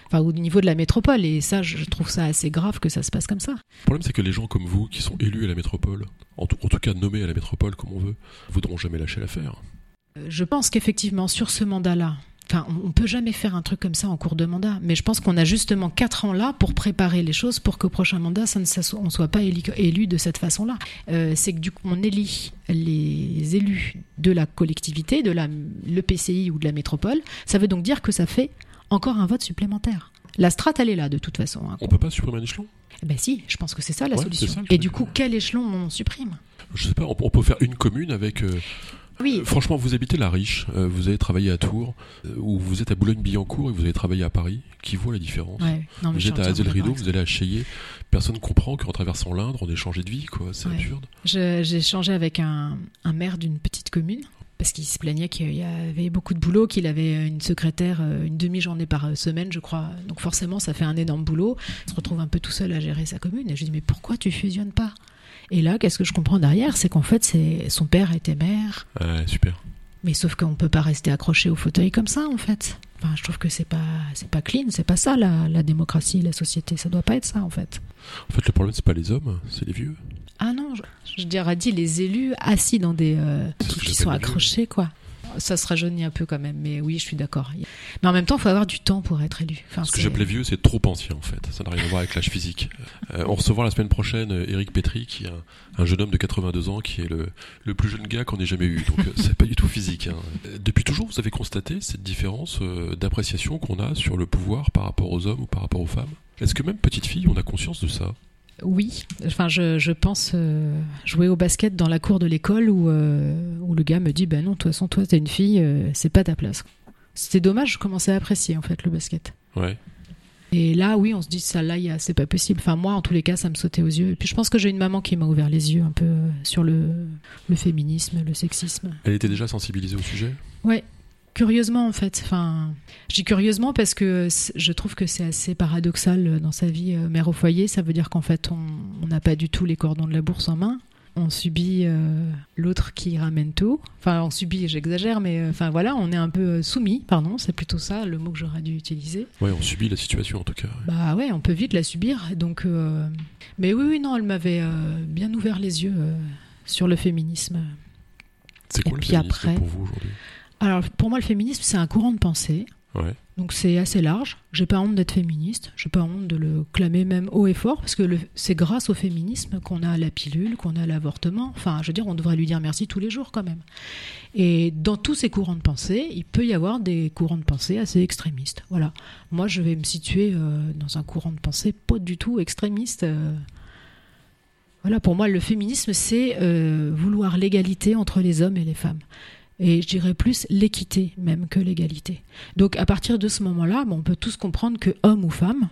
Enfin, au niveau de la métropole. Et ça, je trouve ça assez grave que ça se passe comme ça.
Le problème, c'est que les gens comme vous, qui sont élus à la métropole, en tout, en tout cas nommés à la métropole comme on veut, voudront jamais lâcher l'affaire.
Euh, Je pense qu'effectivement, sur ce mandat-là, enfin, on, peut jamais faire un truc comme ça en cours de mandat. Mais je pense qu'on a justement quatre ans là pour préparer les choses pour qu'au prochain mandat, ça ne on soit pas élu, élu de cette façon-là. Euh, c'est que du coup, on élit les élus de la collectivité, de la l'EPCI ou de la métropole. Ça veut donc dire que ça fait encore un vote supplémentaire. La strate, elle est là de toute façon. hein.
On peut pas supprimer un échelon?
Eh Ben si, je pense que c'est ça la
Ouais,
solution.
ça
Et du coup, quel échelon on supprime?
Je sais pas, on, on peut faire une commune avec. euh,
Oui,
euh, franchement, vous habitez la Riche, euh, vous avez travaillé à Tours, ou vous êtes à Boulogne-Billancourt et vous avez travaillé à Paris. Qui voit la différence?
Ouais. Non,
Vous êtes à
entièrement
Azel
d'accord
Rideau, vous allez à Cheyé. Personne comprend qu'en traversant l'Indre, on ait changé de vie, quoi. C'est
Ouais.
absurde.
J'ai échangé avec un, un maire d'une petite commune parce qu'il se plaignait qu'il y avait beaucoup de boulot, qu'il avait une secrétaire euh, une demi-journée par euh, semaine, je crois. Donc forcément, ça fait un énorme boulot. Il se retrouve un peu tout seul à gérer sa commune. Et je lui dis, mais pourquoi tu fusionnes pas? Et là, qu'est-ce que je comprends derrière? C'est qu'en fait, c'est son père était maire.
Ouais, super.
Mais sauf qu'on peut pas rester accroché au fauteuil comme ça, en fait. Enfin, je trouve que c'est pas, c'est pas clean, c'est pas ça la, la démocratie, la société. Ça doit pas être ça, en fait.
En fait, le problème, c'est pas les hommes, c'est les vieux.
Ah non, je, je dirais dit les élus assis dans des euh,
ce
qui, sont accrochés quoi. Ça se rajeunit un peu quand même, mais oui, je suis d'accord. Mais en même temps, il faut avoir du temps pour être élu. Enfin,
Ce que j'appelais vieux, c'est trop ancien en fait. Ça n'a rien à voir avec l'âge physique. Euh, on recevra la semaine prochaine euh, Eric Petri, qui est un, un jeune homme de 82 ans, qui est le, le plus jeune gars qu'on ait jamais eu. Donc euh, c'est pas du tout physique. hein. Euh, Depuis toujours, vous avez constaté cette différence euh, d'appréciation qu'on a sur le pouvoir par rapport aux hommes ou par rapport aux femmes? Est-ce que même petite fille, on a conscience de ça?
Oui, enfin, je, je pense euh, jouer au basket dans la cour de l'école où, euh, où le gars me dit Ben non, de toute façon, toi, t'es une fille, euh, c'est pas ta place. C'était dommage, je commençais à apprécier en fait le basket.
Ouais.
Et là, oui, on se dit, ça là, il y a- c'est pas possible. Enfin, moi, en tous les cas, ça me sautait aux yeux. Et puis, je pense que j'ai une maman qui m'a ouvert les yeux un peu sur le, le féminisme, le sexisme.
Elle était déjà sensibilisée au sujet?
Ouais, curieusement, en fait. Enfin, je dis curieusement parce que je trouve que c'est assez paradoxal euh, dans sa vie euh, mère au foyer. Ça veut dire qu'en fait, on n'a pas du tout les cordons de la bourse en main. On subit euh, l'autre qui ramène tout. Enfin, on subit, j'exagère, mais euh, enfin voilà, on est un peu soumis, pardon, c'est plutôt ça le mot que j'aurais dû utiliser.
Ouais, on subit la situation en tout cas. ouais.
Bah ouais, on peut vite la subir. Donc, mais oui, oui, non, elle m'avait bien ouvert les yeux sur le féminisme.
C'est quoi
Et
le
puis
féminisme
après-
pour vous aujourd'hui?
Alors, pour moi, le féminisme, c'est un courant de pensée
Ouais.
Donc c'est assez large. J'ai pas honte d'être féministe. J'ai pas honte de le clamer même haut et fort parce que c'est grâce au féminisme qu'on a la pilule, qu'on a l'avortement. Enfin, je veux dire, on devrait lui dire merci tous les jours quand même. Et dans tous ces courants de pensée, il peut y avoir des courants de pensée assez extrémistes. Voilà. Moi, je vais me situer euh, dans un courant de pensée pas du tout extrémiste. euh. Voilà, pour moi, le féminisme, c'est euh, vouloir l'égalité entre les hommes et les femmes. Et je dirais plus l'équité même que l'égalité. Donc à partir de ce moment-là, bon, on peut tous comprendre que homme ou femme,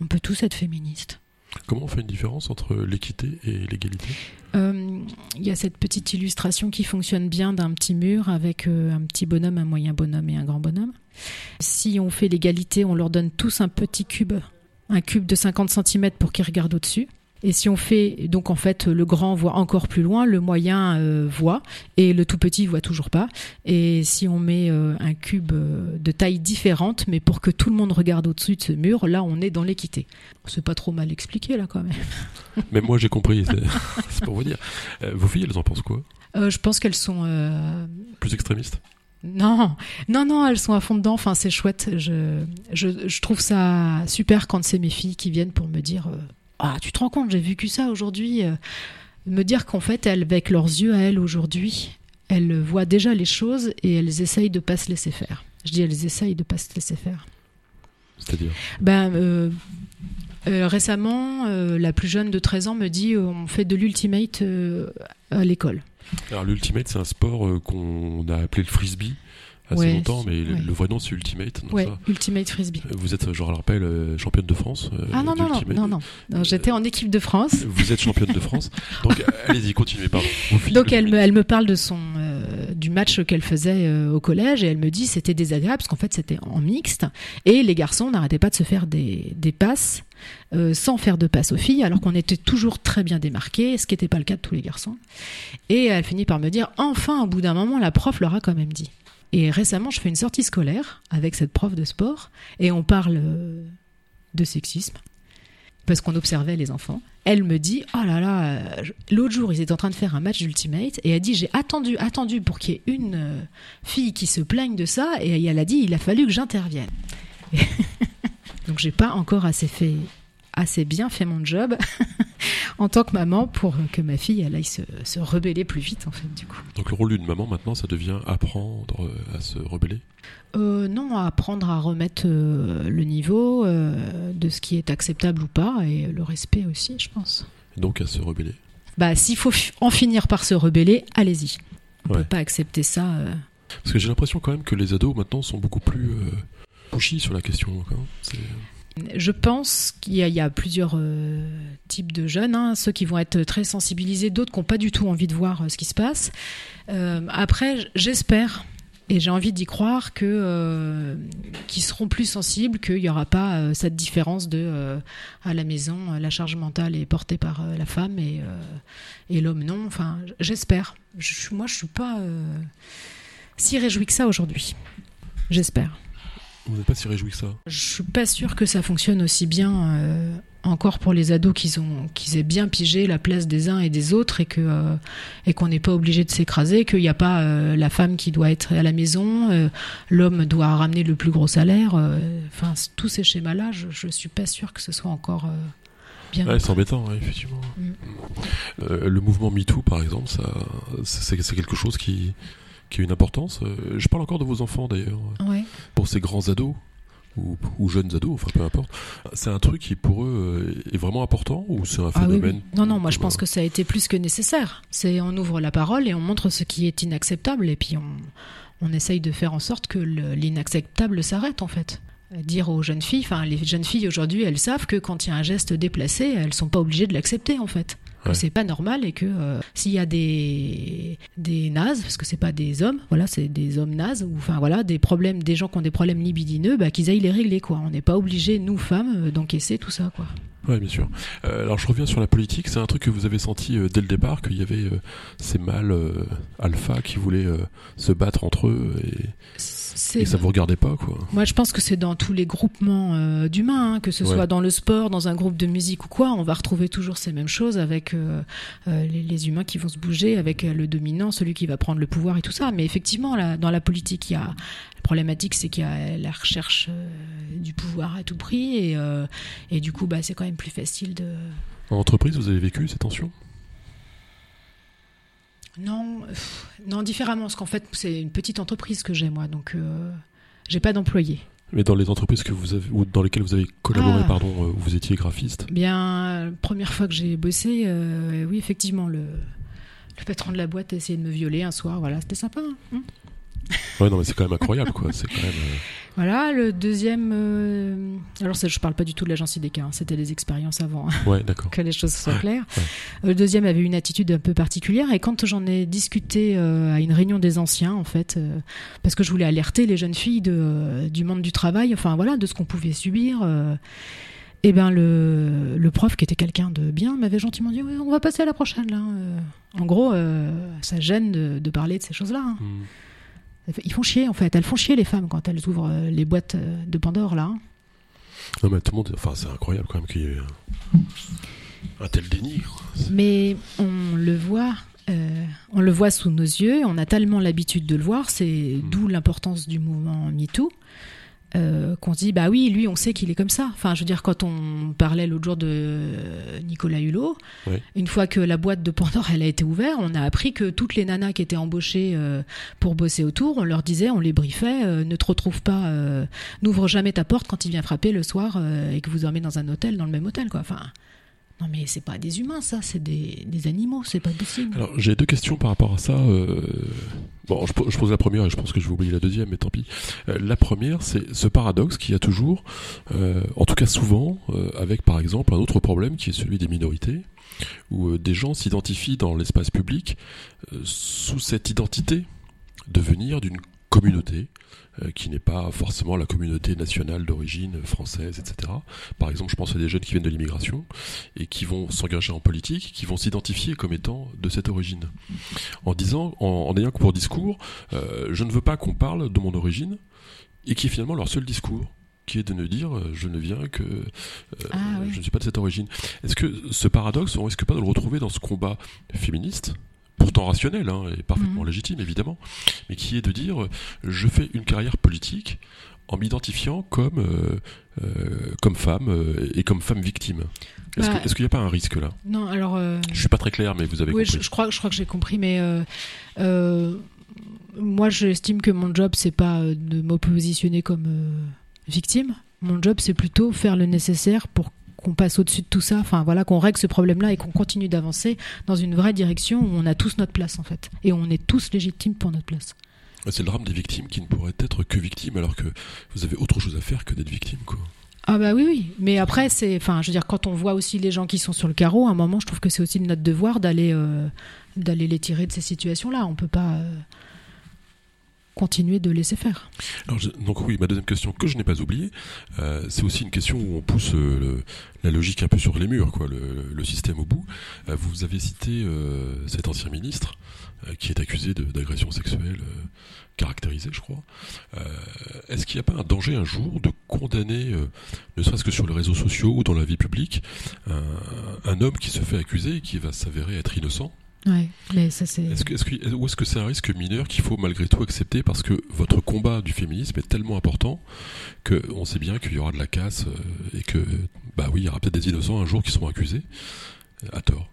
on peut tous être féministes.
Comment on fait une différence entre l'équité et l'égalité?
Euh, Il y a cette petite illustration qui fonctionne bien d'un petit mur avec euh, un petit bonhomme, un moyen bonhomme et un grand bonhomme. Si on fait l'égalité, on leur donne tous un petit cube, un cube de 50 cm pour qu'ils regardent au-dessus. Et si on fait, donc en fait, le grand voit encore plus loin, le moyen euh, voit, et le tout petit voit toujours pas. Et si on met euh, un cube euh, de taille différente, mais pour que tout le monde regarde au-dessus de ce mur, là, on est dans l'équité. C'est pas trop mal expliqué, là, quand même.
Même moi j'ai compris, c'est pour vous dire. Euh, vos filles, elles en pensent quoi?
Je pense qu'elles sont
Plus extrémistes?
Non, non, non, elles sont à fond dedans. Enfin, c'est chouette. Je, je, je trouve ça super quand c'est mes filles qui viennent pour me dire Ah, tu te rends compte, j'ai vécu ça aujourd'hui. euh. Me dire qu'en fait, elles, avec leurs yeux à elles aujourd'hui, elles voient déjà les choses et elles essayent de pas se laisser faire. Je dis elles essayent de pas se laisser faire.
C'est-à-dire?
Ben, euh, euh, récemment, euh, la plus jeune de 13 ans me dit On fait de l'ultimate à l'école.
Alors l'ultimate, c'est un sport qu'on a appelé le frisbee assez
Ouais,
longtemps, mais le-
ouais.
le vrai nom c'est ultimate. donc
Ouais,
ça.
ultimate frisbee.
Vous êtes, je le rappelle, euh, championne de France. euh,
Ah non, non, non, non, non. J'étais en équipe de France.
Vous êtes championne de France. Donc allez-y, continuez, pardon.
Donc
le-
elle me, elle me parle de son euh, du match qu'elle faisait euh, au collège et elle me dit c'était désagréable parce qu'en fait c'était en mixte et les garçons n'arrêtaient pas de se faire des, des passes euh, sans faire de passes aux filles alors qu'on était toujours très bien démarqués, ce qui n'était pas le cas de tous les garçons. Et elle finit par me dire enfin au bout d'un moment la prof leur a quand même dit. Et récemment je fais une sortie scolaire avec cette prof de sport et on parle euh, de sexisme parce qu'on observait les enfants. Elle me dit Oh là là, l'autre jour, ils étaient en train de faire un match d'Ultimate et elle dit J'ai attendu, attendu pour qu'il y ait une euh, fille qui se plaigne de ça et elle a dit Il a fallu que j'intervienne. Donc, j'ai pas encore assez fait assez bien fait mon job en tant que maman pour que ma fille elle aille se, se rebeller plus vite en fait du coup.
Donc le rôle d'une maman maintenant, ça devient apprendre euh, à se rebeller?
Euh, non, à apprendre à remettre euh, le niveau euh, de ce qui est acceptable ou pas et le respect aussi, je pense.
Donc à se rebeller?
Bah, s'il faut en finir par se rebeller, allez-y. On
Ouais.
peut pas accepter ça.
Parce que j'ai l'impression quand même que les ados maintenant sont beaucoup plus pushy sur la question. quoi.
Je pense qu'il y, a- plusieurs euh, types de jeunes, hein. ceux qui vont être très sensibilisés, d'autres qui n'ont pas du tout envie de voir euh, ce qui se passe. Euh, après, j'espère et j'ai envie d'y croire qu'ils seront plus sensibles, qu'il n'y aura pas cette différence de à la maison, la charge mentale est portée par la femme et, l'homme non. Enfin, j'espère. Moi, je suis pas si réjouie que ça aujourd'hui. J'espère.
Vous n'êtes pas si réjoui que ça.
Je suis pas sûre que ça fonctionne aussi bien euh, encore pour les ados qu'ils ont qu'ils aient bien pigé la place des uns et des autres et que euh, et qu'on n'est pas obligé de s'écraser, qu'il n'y a pas euh, la femme qui doit être à la maison, l'homme doit ramener le plus gros salaire. Enfin, tous ces schémas-là, je, je suis pas sûre que ce soit encore bien.
Ouais, c'est embêtant, ouais, effectivement.
Mm.
Euh, le mouvement MeToo, par exemple, ça, c'est quelque chose qui, qui a une importance. Euh, Je parle encore de vos enfants, d'ailleurs.
Ouais.
Pour ces grands ados, ou, ou jeunes ados, enfin peu importe. C'est un truc qui, pour eux, euh, est vraiment important ou c'est un
Ah oui,
phénomène
oui. Non, non, moi je pense
euh,
que ça a été plus que nécessaire. C'est on ouvre la parole et on montre ce qui est inacceptable et puis on, on essaye de faire en sorte que le- l'inacceptable s'arrête en fait. Dire aux jeunes filles, enfin les jeunes filles aujourd'hui, elles savent que quand il y a un geste déplacé, elles sont pas obligées de l'accepter en fait. Que
Ouais.
c'est pas normal et que euh, s'il y a des des nazes, parce que c'est pas des hommes, voilà, c'est des hommes nazes ou enfin voilà, des problèmes, des gens qui ont des problèmes libidineux, bah, qu'ils aillent les régler quoi. On n'est pas obligé nous femmes euh, d'encaisser tout ça quoi.
Ouais, bien sûr. Euh, alors je reviens sur la politique. C'est un truc que vous avez senti euh, dès le départ, qu'il y avait euh, ces mâles alpha qui voulaient se battre entre eux et, et ça vous regardait pas, quoi?
Moi, je pense que c'est dans tous les groupements d'humains, hein, que ce
Ouais.
soit dans le sport, dans un groupe de musique ou quoi, on va retrouver toujours ces mêmes choses avec les, les humains qui vont se bouger, avec le dominant, celui qui va prendre le pouvoir et tout ça. Mais effectivement, là, dans la politique, il y a problématique, c'est qu'il y a la recherche du pouvoir à tout prix, et, et du coup, bah, c'est quand même plus facile de.
En entreprise, vous avez vécu ces tensions?
Non, pff, non différemment, parce qu'en fait, c'est une petite entreprise que j'ai moi, donc euh, j'ai pas d'employés.
Mais dans les entreprises que vous avez, ou dans lesquelles vous avez collaboré,
Ah.
pardon, euh, où vous étiez graphiste?
Bien, première fois que j'ai bossé, euh, oui, effectivement, le, le patron de la boîte a essayé de me violer un soir, voilà, c'était sympa. hein.
Ouais, non, mais c'est quand même incroyable, quoi. C'est quand même. euh,
Voilà, le deuxième. euh, Alors, ça, je parle pas du tout de l'agence IDK, hein, c'était des expériences avant, hein,
Ouais, d'accord.
que les choses soient claires.
ouais.
Euh, Le deuxième avait une attitude un peu particulière, et quand j'en ai discuté euh, à une réunion des anciens, en fait, euh, parce que je voulais alerter les jeunes filles de, du monde du travail, enfin voilà, de ce qu'on pouvait subir. et ben le, le prof qui était quelqu'un de bien m'avait gentiment dit Oui, on va passer à la prochaine là. euh. En gros, ça gêne de, de parler de ces choses-là. hein.
Hmm.
Ils font chier en fait. Elles font chier les femmes quand elles ouvrent euh, les boîtes euh, de Pandore là. hein.
Non, mais tout le monde. Enfin, c'est incroyable quand même qu'il y ait un, tel déni.
Mais on le voit, euh, on le voit sous nos yeux. On a tellement l'habitude de le voir. C'est d'où l'importance du mouvement MeToo. Euh, qu'on se dit bah oui lui on sait qu'il est comme ça. Enfin je veux dire quand on parlait l'autre jour de Nicolas Hulot une fois que la boîte de Pandore elle a été ouverte on a appris que toutes les nanas qui étaient embauchées euh, pour bosser autour on leur disait on les briefait euh, ne te retrouve pas euh, n'ouvre jamais ta porte quand il vient frapper le soir euh, et que vous dormez dans un hôtel dans le même hôtel quoi. Enfin non mais c'est pas des humains ça c'est des, des animaux c'est pas possible
Alors, j'ai deux questions par rapport à ça. euh, Bon, je, je pose la première et je pense que je vais oublier la deuxième, mais tant pis. Euh, la première, c'est ce paradoxe qu'il y a toujours, euh, en tout cas souvent, avec par exemple un autre problème qui est celui des minorités, où des gens s'identifient dans l'espace public sous cette identité de venir d'une communauté qui n'est pas forcément la communauté nationale d'origine française, etc. Par exemple, je pense à des jeunes qui viennent de l'immigration et qui vont s'engager en politique, qui vont s'identifier comme étant de cette origine, en disant, en, en ayant pour discours, euh, je ne veux pas qu'on parle de mon origine, et qui est finalement leur seul discours qui est de ne dire euh, je ne viens que euh,
Ah, oui.
je ne suis pas de cette origine. Est-ce que ce paradoxe, on risque pas de le retrouver dans ce combat féministe pourtant rationnel hein, et parfaitement
Mhm.
légitime évidemment, mais qui est de dire je fais une carrière politique en m'identifiant comme euh, euh, comme femme euh, et comme femme victime. Est-ce
Bah,
qu'il n'y a pas un risque là?
non alors
Je suis pas très clair, mais vous avez
Oui,
compris.
je, je crois, je crois que j'ai compris, mais moi, j'estime que mon job, c'est pas de m'oppositionner comme euh, victime. Mon job, c'est plutôt faire le nécessaire pour qu'on passe au-dessus de tout ça, enfin voilà, qu'on règle ce problème-là et qu'on continue d'avancer dans une vraie direction où on a tous notre place en fait, et on est tous légitimes pour notre place.
C'est le drame des victimes qui ne pourraient être que victimes alors que vous avez autre chose à faire que d'être victime. Quoi.
Ah bah oui, oui. Mais après, c'est, enfin, je veux dire, quand on voit aussi les gens qui sont sur le carreau, à un moment, je trouve que c'est aussi de notre devoir d'aller, euh, d'aller les tirer de ces situations-là. On peut pas euh, continuer de laisser faire.
Donc oui, ma deuxième question que je n'ai pas oubliée, euh, c'est aussi une question où on pousse euh, la logique un peu sur les murs, quoi, le, système au bout. Euh, vous avez cité cet ancien ministre qui est accusé d'agression sexuelle caractérisée, je crois. Est-ce qu'il n'y a pas un danger un jour de condamner, ne serait-ce que sur les réseaux sociaux ou dans la vie publique, un homme qui se fait accuser et qui va s'avérer être innocent?
Ouais. C'est.
est-ce que, est-ce ou est-ce que c'est un risque mineur qu'il faut malgré tout accepter parce que votre combat du féminisme est tellement important que on sait bien qu'il y aura de la casse euh, et que bah oui il y aura peut-être des innocents un jour qui seront accusés euh, à tort.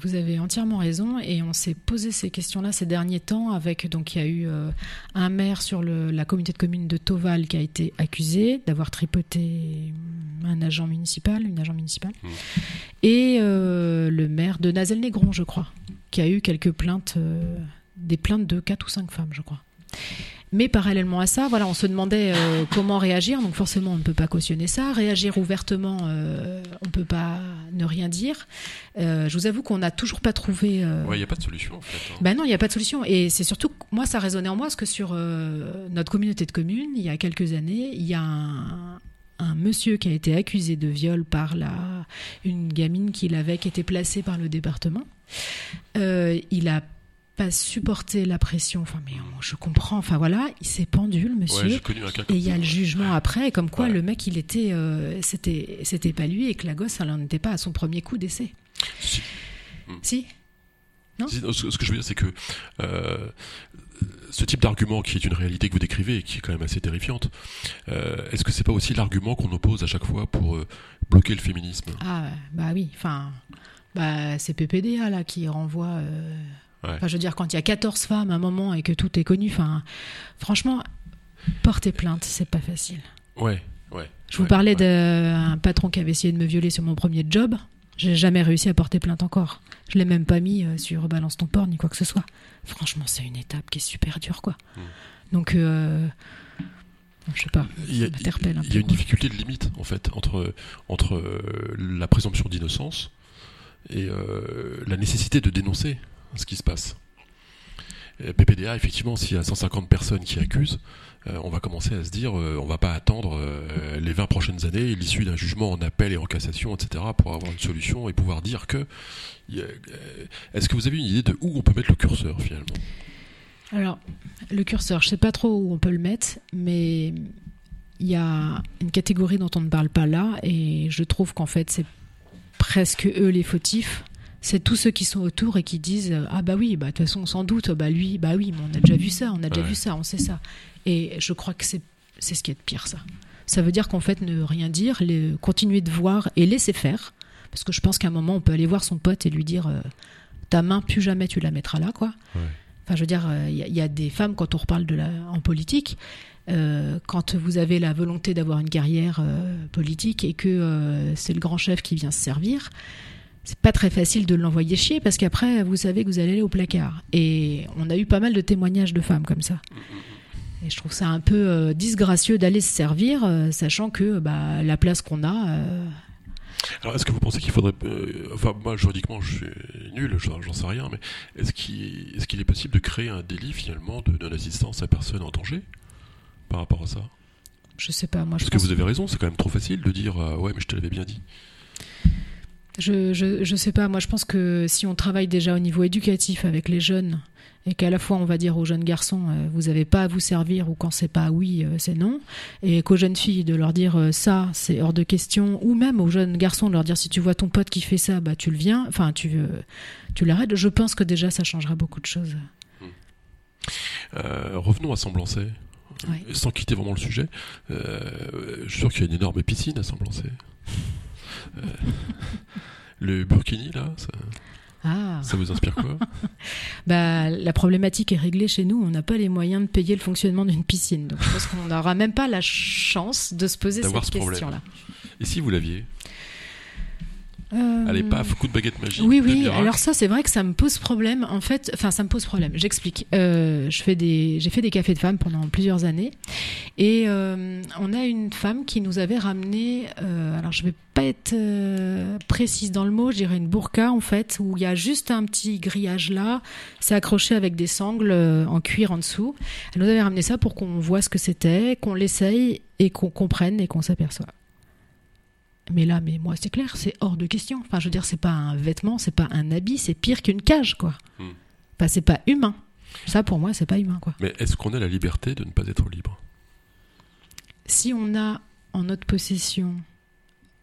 Vous avez entièrement raison et on s'est posé ces questions-là ces derniers temps avec donc il y a eu euh, un maire sur le- la communauté de communes de Toval qui a été accusé d'avoir tripoté un agent municipal, une agent municipale,
Mm.
et euh, le maire de Nazel-Négron, je crois, qui a eu quelques plaintes, euh, des plaintes de quatre ou cinq femmes, je crois. Mais parallèlement à ça, voilà, on se demandait euh, comment réagir. Donc forcément, on ne peut pas cautionner ça. Réagir ouvertement, euh, on ne peut pas ne rien dire. Euh, je vous avoue qu'on n'a toujours pas trouvé.
Ouais il n'y a pas de solution en fait. hein.
ben non, il n'y a pas de solution. Et c'est surtout, moi, ça résonnait en moi, parce que sur notre communauté de communes, il y a quelques années, il y a un, un monsieur qui a été accusé de viol par la, une gamine qu'il avait, qui était placée par le département. Il a pas supporté la pression. Enfin, mais on- je comprends. Enfin voilà, il s'est pendu, le monsieur.
Ouais, connu un cas
Et il y a le jugement après, comme quoi
Ouais.
le mec, il était, euh, c'était, c'était pas lui et que la gosse, elle n'en était pas à son premier coup d'essai.
Si.
Si,
non, Ce ce que je veux dire, c'est que euh, ce type d'argument qui est une réalité que vous décrivez et qui est quand même assez terrifiante, est-ce que c'est pas aussi l'argument qu'on oppose à chaque fois pour bloquer le féminisme?
Ah bah oui, enfin, bah, c'est PPDA là qui renvoie. Enfin, je veux dire, quand il y a 14 femmes à un moment et que tout est connu, enfin, franchement, porter plainte, c'est pas facile.
Ouais, ouais.
Je vous parlais d'un patron qui avait essayé de me violer sur mon premier job. J'ai jamais réussi à porter plainte encore. Je l'ai même pas mis euh, sur Balance ton port ni quoi que ce soit. Franchement, c'est une étape qui est super dure, quoi. Hmm. Donc, euh, je sais pas.
Il y a, il y a une difficulté de limite, en fait, entre, entre euh, la présomption d'innocence et la nécessité de dénoncer ce qui se passe. PPDA, effectivement, s'il y a 150 personnes qui accusent, euh, on va commencer à se dire, euh, on va pas attendre euh, les 20 prochaines années, l'issue d'un jugement en appel et en cassation, etc., pour avoir une solution et pouvoir dire que. Est-ce que vous avez une idée de où on peut mettre le curseur finalement?
Alors, le curseur, je sais pas trop où on peut le mettre, mais il y a une catégorie dont on ne parle pas là, et je trouve qu'en fait, c'est presque eux les fautifs c'est tous ceux qui sont autour et qui disent ah bah oui bah de toute façon sans doute bah lui bah oui mais on a déjà vu ça on a déjà vu ça on sait ça. Et je crois que c'est c'est ce qui est de pire ça. Ça veut dire qu'en fait ne rien dire les, continuer de voir et laisser faire parce que je pense qu'à un moment on peut aller voir son pote et lui dire euh, ta main plus jamais tu la mettras là quoi. Enfin je veux dire il euh, y, a des femmes quand on reparle de la en politique euh, quand vous avez la volonté d'avoir une carrière politique et que c'est le grand chef qui vient se servir c'est pas très facile de l'envoyer chier parce qu'après, vous savez que vous allez aller au placard. Et on a eu pas mal de témoignages de femmes comme ça. Et je trouve ça un peu euh, disgracieux d'aller se servir, euh, sachant que bah, la place qu'on a. Euh,
Alors, est-ce que vous pensez qu'il faudrait. enfin, moi, juridiquement, je suis nul, j'en sais rien, mais est-ce qu'il est, qu'il est, possible de créer un délit, finalement, de non-assistance à personne en danger par rapport à ça?
Je sais pas, moi je
Parce que vous avez raison, c'est quand même trop facile de dire Ouais, mais je te l'avais bien dit.
Je, je, sais pas, moi je pense que si on travaille déjà au niveau éducatif avec les jeunes et qu'à la fois on va dire aux jeunes garçons euh, vous n'avez pas à vous servir ou quand c'est pas oui euh, c'est non. Et qu'aux jeunes filles de leur dire euh, ça c'est hors de question. Ou même aux jeunes garçons de leur dire si tu vois ton pote qui fait ça bah tu le viens. Enfin tu tu l'arrêtes. Je pense que déjà ça changera beaucoup de choses.
Revenons à Semblancé sans quitter vraiment le sujet je suis sûr qu'il y a une énorme piscine à Semblancé le burkini, là, ça, ah. ça vous inspire quoi?
Bah, La problématique est réglée chez nous. On n'a pas les moyens de payer le fonctionnement d'une piscine. Donc je pense qu'on n'aura même pas la chance de se poser cette question-là.
Et si vous l'aviez? Euh... Allez, paf, coup de baguette magique.
Oui, oui. Alors ça, c'est vrai que ça me pose problème. En fait, enfin, ça me pose problème. J'explique. Euh, je fais des, j'ai fait des cafés de femmes pendant plusieurs années, et euh, on a une femme qui nous avait ramené. Euh, alors, je vais pas être précise dans le mot. Je dirais une burqa en fait, où il y a juste un petit grillage là. C'est accroché avec des sangles en cuir en dessous. Elle nous avait ramené ça pour qu'on voit ce que c'était, qu'on l'essaye et qu'on comprenne et qu'on s'aperçoit. Mais là, mais moi, c'est clair, c'est hors de question. Enfin, je veux dire, c'est pas un vêtement, c'est pas un habit, c'est pire qu'une cage, quoi. Hmm. Enfin, c'est pas humain. Ça, pour moi, c'est pas humain, quoi.
Mais est-ce qu'on a la liberté de ne pas être libre?
Si on a en notre possession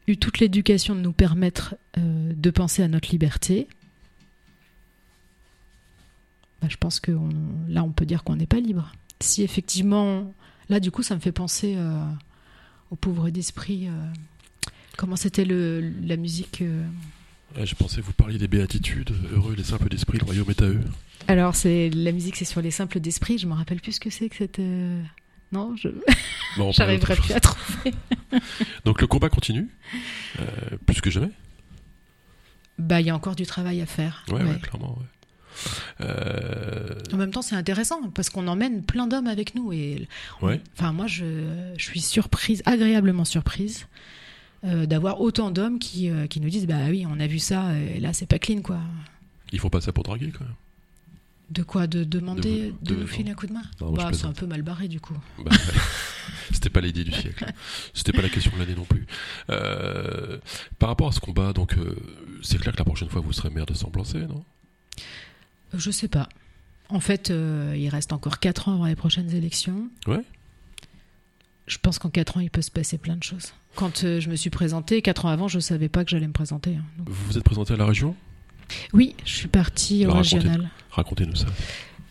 eu toute l'éducation de nous permettre euh, de penser à notre liberté, bah, je pense que là, on peut dire qu'on n'est pas libre. Si effectivement, là, du coup, ça me fait penser euh, aux pauvres d'esprit. Euh, Comment c'était la musique euh
Je pensais vous parliez des béatitudes, heureux les simples d'esprit, le royaume est à eux.
Alors c'est la musique, c'est sur les simples d'esprit. Je me rappelle plus ce que c'est que cette. Euh, non, je j'arriverai plus à trouver.
Donc le combat continue, euh, plus que jamais.
Bah, il y a encore du travail à faire.
Ouais, ouais. clairement.
En même temps, c'est intéressant parce qu'on emmène plein d'hommes avec nous et. Enfin, moi, je, je suis surprise, agréablement surprise euh, d'avoir autant d'hommes qui, euh, qui, nous disent bah oui, on a vu ça, et là c'est pas clean quoi.
Il faut pas ça pour draguer quand même.
De quoi? De demander de, nous filer un coup de main? Bah, C'est un peu mal barré du coup. Bah,
C'était pas l'idée du siècle. C'était pas la question de l'année non plus. Euh, par rapport à ce combat, donc c'est clair que la prochaine fois vous serez maire de Semblancé, non?
Je sais pas. En fait, il reste encore 4 ans avant les prochaines élections.
Ouais.
Je pense qu'en 4 ans, il peut se passer plein de choses. Quand euh, je me suis présentée, 4 ans avant, je ne savais pas que j'allais me présenter. Hein,
vous vous êtes présentée à la région?
Oui, je suis partie au régional.
Racontez-nous ça.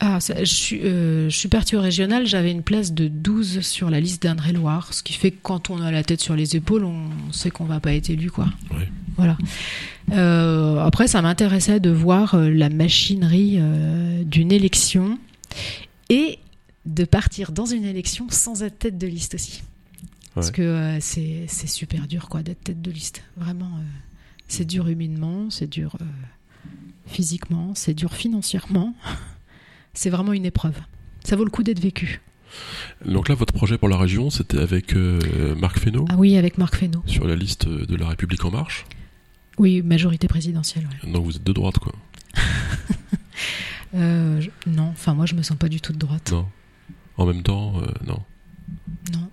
ah, je, suis, euh, je suis partie au régional, j'avais une place de 12 sur la liste d'Indre-et-Loire, ce qui fait que quand on a la tête sur les épaules, on sait qu'on va pas être élu. Quoi. Voilà. Euh, après, ça m'intéressait de voir euh, la machinerie d'une élection et de partir dans une élection sans être tête de liste aussi. Parce que c'est super dur quoi d'être tête de liste. Vraiment, c'est dur humainement, c'est dur physiquement, c'est dur financièrement. c'est vraiment une épreuve. Ça vaut le coup d'être vécu.
Donc là, votre projet pour la région, c'était avec euh, Marc Fesneau
Ah oui, avec Marc Fesneau.
Sur la liste de La République En Marche
Oui, majorité présidentielle.
Donc vous êtes de droite, quoi
euh, Non, enfin moi je me sens pas du tout de droite.
Non. En même temps, euh, non.
Non.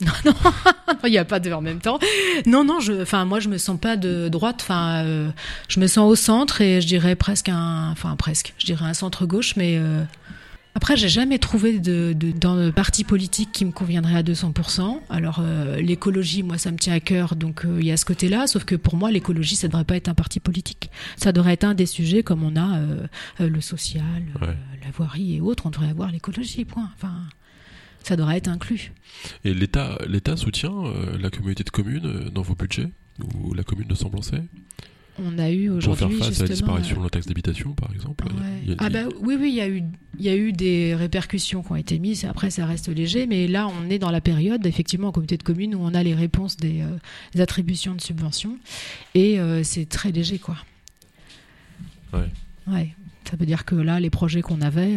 Non, non, il n'y a pas de en même temps. Non, non, je, moi, je me sens pas de droite. Euh, je me sens au centre et je dirais presque un, enfin, presque, je dirais un centre gauche, mais euh, après, j'ai jamais trouvé de, dans le parti politique qui me conviendrait à 200%. Alors, euh, l'écologie, moi, ça me tient à cœur, donc il y a ce côté-là. Sauf que pour moi, l'écologie, ça devrait pas être un parti politique. Ça devrait être un des sujets comme on a le social, la voirie et autres. On devrait avoir l'écologie, point. Enfin ça devrait être inclus.
Et l'État, l'État soutient euh, la communauté de communes euh, dans vos budgets? Ou la commune de Semblancey
on a eu aujourd'hui
pour faire face à la disparition de la taxe d'habitation, par exemple.
ah bah oui, oui, il y a eu, y a eu des répercussions qui ont été mises. Après, ça reste léger, mais là, on est dans la période, effectivement, en communauté de communes, où on a les réponses des, euh, attributions de subventions, et c'est très léger, quoi.
Ouais.
Ouais. Ça veut dire que là, les projets qu'on avait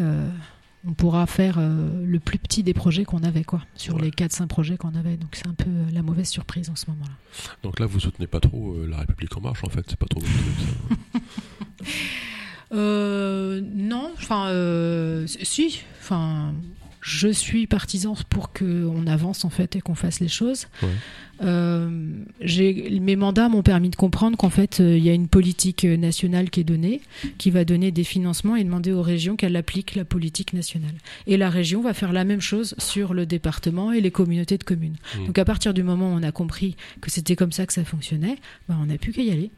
on pourra faire euh, le plus petit des projets qu'on avait, quoi, sur les 4-5 projets qu'on avait. Donc c'est un peu euh, la mauvaise surprise en ce moment-là.
Donc là, vous soutenez pas trop euh, la République en marche, en fait, c'est pas trop votre truc,
non, enfin, si, enfin, je suis partisan pour qu'on avance en fait et qu'on fasse les choses. Euh, mes mandats m'ont permis de comprendre qu'en fait, euh, il y a une politique nationale qui est donnée, qui va donner des financements et demander aux régions qu'elles appliquent la politique nationale. Et la région va faire la même chose sur le département et les communautés de communes. Mmh. Donc à partir du moment où on a compris que c'était comme ça que ça fonctionnait, bah, on n'a plus qu'à y aller.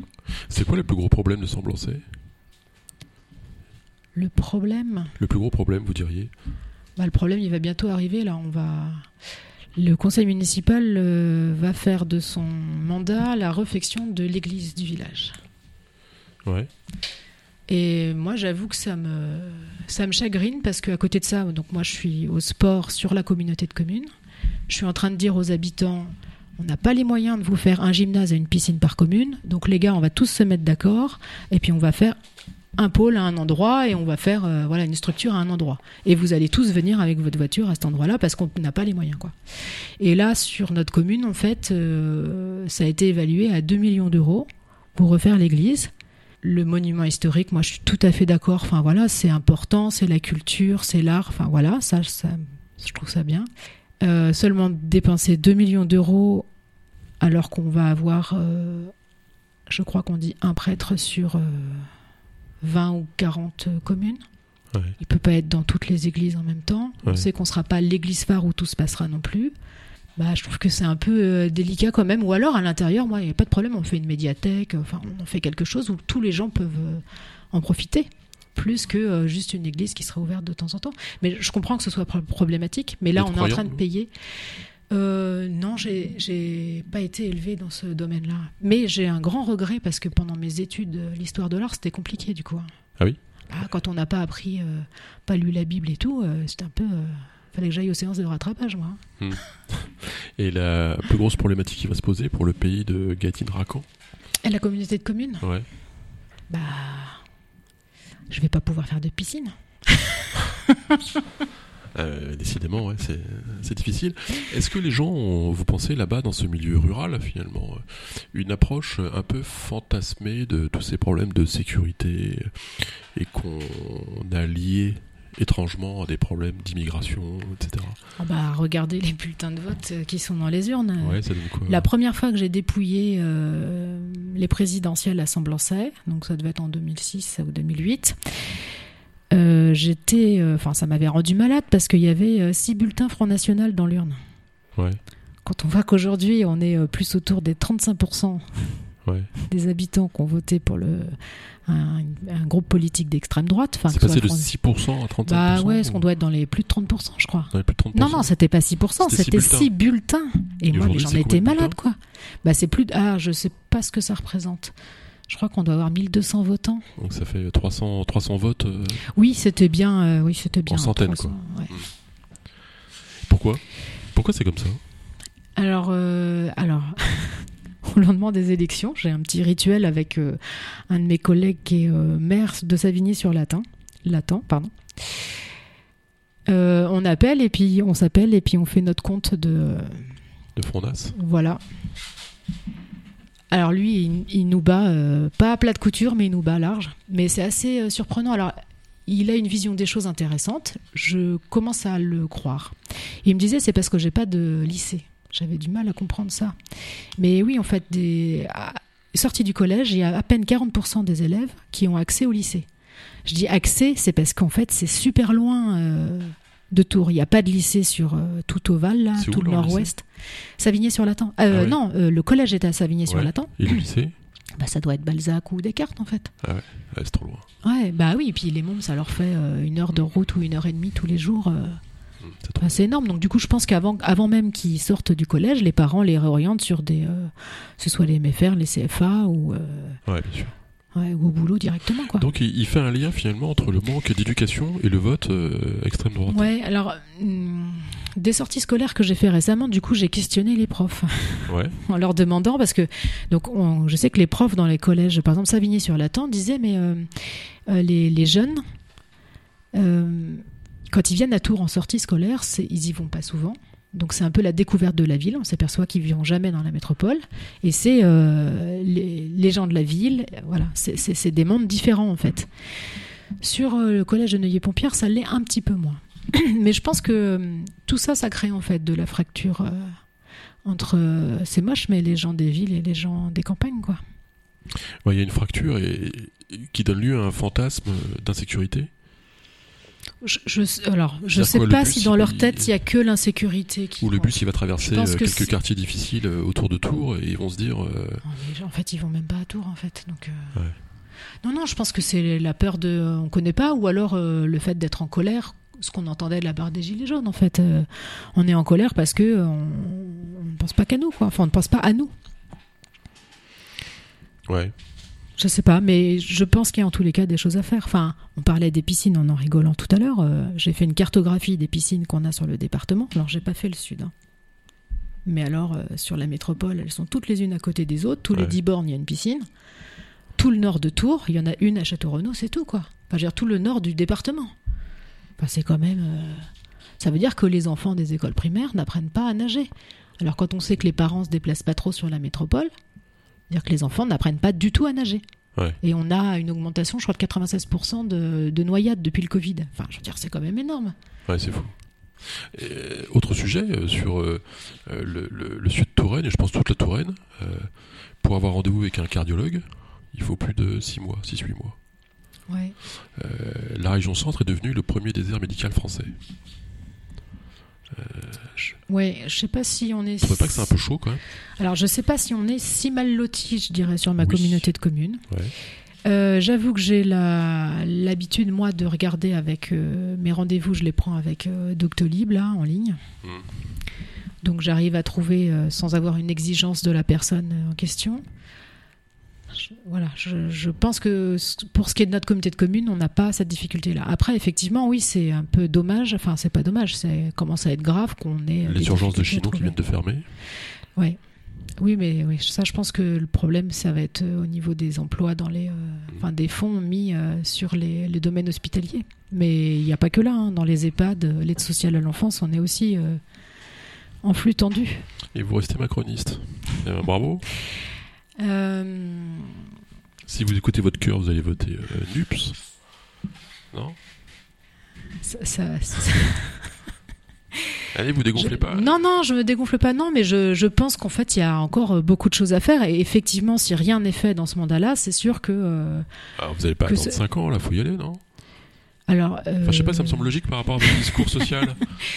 C'est quoi le plus gros problème de Semblancé?
Le problème?
Le plus gros problème, vous diriez?
Bah, le problème, il va bientôt arriver. Là, on va. Le conseil municipal euh, va faire de son mandat la réfection de l'église du village.
Ouais.
Et moi, j'avoue que ça me, ça me chagrine parce qu'à côté de ça, donc moi, je suis au sport sur la communauté de communes. Je suis en train de dire aux habitants, on n'a pas les moyens de vous faire un gymnase et une piscine par commune. Donc les gars, on va tous se mettre d'accord et puis on va faire un pôle à un endroit et on va faire euh, voilà une structure à un endroit. Et vous allez tous venir avec votre voiture à cet endroit-là parce qu'on n'a pas les moyens quoi. Et là sur notre commune en fait euh, ça a été évalué à 2 millions d'euros pour refaire l'église. Le monument historique, moi je suis tout à fait d'accord. Enfin voilà, c'est important, c'est la culture, c'est l'art. Enfin voilà, ça, ça, je trouve ça bien. Euh, seulement dépenser 2 millions d'euros alors qu'on va avoir, je crois qu'on dit un prêtre sur 20 ou 40 communes. Il ne peut pas être dans toutes les églises en même temps. On sait qu'on ne sera pas l'église phare où tout se passera non plus. Bah, je trouve que c'est un peu euh, délicat quand même. Ou alors à l'intérieur, moi, il n'y a pas de problème, on fait une médiathèque, enfin, on fait quelque chose où tous les gens peuvent euh, en profiter plus que euh, juste une église qui sera ouverte de temps en temps. Mais je comprends que ce soit problématique, mais là, on est en train de payer. Euh, non, j'ai pas été élevée dans ce domaine-là. Mais j'ai un grand regret parce que pendant mes études, l'histoire de l'art, c'était compliqué du coup.
Ah oui?
Bah, Quand on n'a pas appris, euh, pas lu la Bible et tout, euh, c'était un peu. fallait que j'aille aux séances de rattrapage, moi.
Hmm. Et la plus grosse problématique qui va se poser pour le pays de Gatine-Racan
Et la communauté de communes?
Ouais.
Bah. Je vais pas pouvoir faire de piscine.
Euh, décidément, ouais, c'est difficile. Est-ce que les gens, vous pensez là-bas, dans ce milieu rural, finalement, euh, une approche un peu fantasmée de tous ces problèmes de sécurité et qu'on a lié étrangement à des problèmes d'immigration, etc.
Ah bah, regardez les bulletins de vote euh, qui sont dans les urnes.
Ouais, ça donne quoi,
La première fois que j'ai dépouillé les présidentielles à Semblançay, donc ça devait être en 2006 ou 2008, euh, j'étais, euh, enfin, ça m'avait rendu malade parce qu'il y avait euh, six bulletins Front National dans l'urne.
Ouais.
Quand on voit qu'aujourd'hui on est plus autour des 35%,
Ouais.
des habitants qui ont voté pour le, un, un groupe politique d'extrême droite.
C'est
ce
passé de
soit France-
6% à 35%.
Bah ouais,
ou-
on doit être dans les plus de 30%, je crois.
dans les plus de 30%.
Non, non, c'était pas 6%,
C'était
c'était
six
6 bulletins. Et,
Et
moi, j'en étais malade, quoi. Bah, c'est plus. de- Ah, je sais pas ce que ça représente. Je crois qu'on doit avoir 1200 votants.
Donc ça fait 300, 300 votes. euh,
Oui, c'était bien. euh, oui, c'était bien.
centaines,
300, ouais.
Pourquoi? Pourquoi c'est comme ça?
Alors, euh, alors au lendemain des élections, j'ai un petit rituel avec un de mes collègues qui est maire de Savigny-sur-Latin. Latin, pardon. Euh, on appelle et puis on s'appelle et puis on fait notre compte de
De Frondas?
voilà. Alors lui, il, nous bat euh, pas à plat de couture, mais il nous bat large. Mais c'est assez euh, surprenant. Alors, il a une vision des choses intéressante. Je commence à le croire. Il me disait, c'est parce que j'ai pas de lycée. J'avais du mal à comprendre ça. Mais oui, en fait, des... sorti du collège, il y a à peine 40% des élèves qui ont accès au lycée. Je dis accès, c'est parce qu'en fait, c'est super loin euh, de Tours. Il n'y a pas de lycée sur euh, tout Oval, là,
C'est où,
tout le nord-ouest? Savigny-sur-Latin. Euh,
Ah.
Non, euh, le collège est à Savigny-sur-Latin.
Et le lycée?
Bah, ça doit être Balzac ou Descartes, en fait.
Ouais, c'est trop loin.
Ouais, bah oui, et puis les mômes, ça leur fait une heure de route ou une heure et demie tous les jours.
Hum, C'est.
Enfin, énorme. Donc, du coup, je pense qu'avant avant même qu'ils sortent du collège, les parents les réorientent sur des. euh, ce soit les MFR, les CFA ou, euh,
Ouais, bien sûr.
Ouais, ou au boulot directement, quoi.
Donc il, fait un lien finalement entre le manque d'éducation et le vote euh, extrême droite.
Ouais, alors, hum, des sorties scolaires que j'ai fait récemment, du coup, j'ai questionné les profs
Ouais.
en leur demandant, parce que donc on- je sais que les profs dans les collèges, par exemple Savigny-sur-Latin, disaient, mais euh, euh, les, les jeunes, euh, quand ils viennent à Tours en sortie scolaire, ils y vont pas souvent. Donc c'est un peu la découverte de la ville. On s'aperçoit qu'ils vivent jamais dans la métropole. Et c'est euh, les, gens de la ville. Voilà, c'est- des mondes différents en fait. Sur euh, le collège de Neuilly-Pompière, ça l'est un petit peu moins. Mais je pense que euh, tout ça, ça crée en fait de la fracture entre. c'est moche, mais les gens des villes et les gens des campagnes, quoi.
Il y a une fracture qui donne lieu à un fantasme d'insécurité.
Je, je- alors, je
C'est-à-dire
sais
quoi,
pas
bus,
si dans leur tête il y a que l'insécurité qui.
Où le bus il va traverser euh,
que
quelques quartiers difficiles euh, autour de Tours et ils vont se dire euh,
mais en fait, ils vont même pas à Tours, en fait. Donc, euh,
Ouais.
Non, non, je pense que c'est la peur de. On connaît pas, ou alors euh, le fait d'être en colère, ce qu'on entendait de la part des Gilets jaunes, en fait. On est en colère parce que on on ne pense pas qu'à nous, quoi. Enfin, on ne pense pas à nous.
ouais.
Je sais pas, mais je pense qu'il y a en tous les cas des choses à faire. Enfin, on parlait des piscines en en rigolant tout à l'heure. euh, j'ai fait une cartographie des piscines qu'on a sur le département. Alors, j'ai pas fait le sud. hein. Mais alors, euh, sur la métropole, elles sont toutes les unes à côté des autres. Tous les
Ouais.
10 bornes, il y a une piscine. Tout le nord de Tours, il y en a une à Château-Renaud, c'est tout, quoi. Enfin, je veux dire, tout le nord du département. Enfin, c'est quand même. euh, Ça veut dire que les enfants des écoles primaires n'apprennent pas à nager. Alors, quand on sait que les parents se déplacent pas trop sur la métropole, dire que les enfants n'apprennent pas du tout à nager.
Ouais.
Et on a une augmentation, je crois, de 96% de, de noyades depuis le Covid. Enfin, je veux dire, c'est quand même énorme.
Ouais, c'est fou. Et, autre sujet euh, sur euh, euh, le, le- le sud de Touraine, et je pense toute la Touraine, euh, pour avoir rendez-vous avec un cardiologue, il faut plus de 6 mois, 6-8 mois.
Ouais.
Euh, la région centre est devenue le premier désert médical français.
Ouais, je sais pas si on est.
Tu pas que c'est un peu chaud quand même
Alors, je sais pas si on est si mal loti, je dirais, sur ma
Oui.
communauté de communes.
Ouais.
Euh, J'avoue que j'ai l'habitude, moi, de regarder avec euh, mes rendez-vous, je les prends avec euh, Doctolib, là, en ligne.
Mm.
Donc, j'arrive à trouver, euh, sans avoir une exigence de la personne euh, en question. Je- voilà, je, je pense que pour ce qui est de notre communauté de communes, on n'a pas cette difficulté-là. Après, effectivement, oui, c'est un peu dommage. Enfin, c'est pas dommage, c'est commence à être grave qu'on ait.
Les urgences de Chinon qui viennent de fermer.
Ouais. Oui, mais oui, ça, je pense que le problème, ça va être euh, au niveau des emplois dans les, euh, enfin, des fonds mis euh, sur les, les domaines hospitaliers. Mais il n'y a pas que là. hein. Dans les EHPAD, l'aide sociale à l'enfance, on est aussi euh, en flux tendu.
Et vous restez macroniste. Bravo.
Euh,
Si vous écoutez votre cœur, vous allez voter euh, NUPS. Non?
Ça- ça- ça-
Allez, vous dégonflez
je-
pas.
Non, non, je me dégonfle pas, non, mais je, je pense qu'en fait, il y a encore euh, beaucoup de choses à faire. Et effectivement, si rien n'est fait dans ce mandat-là, c'est sûr que. euh,
Ah, vous n'allez pas attendre
c'est-
5 ans, là, faut y aller, non?
Alors,
Enfin, je sais pas, ça me
euh,
semble logique par rapport à discours social,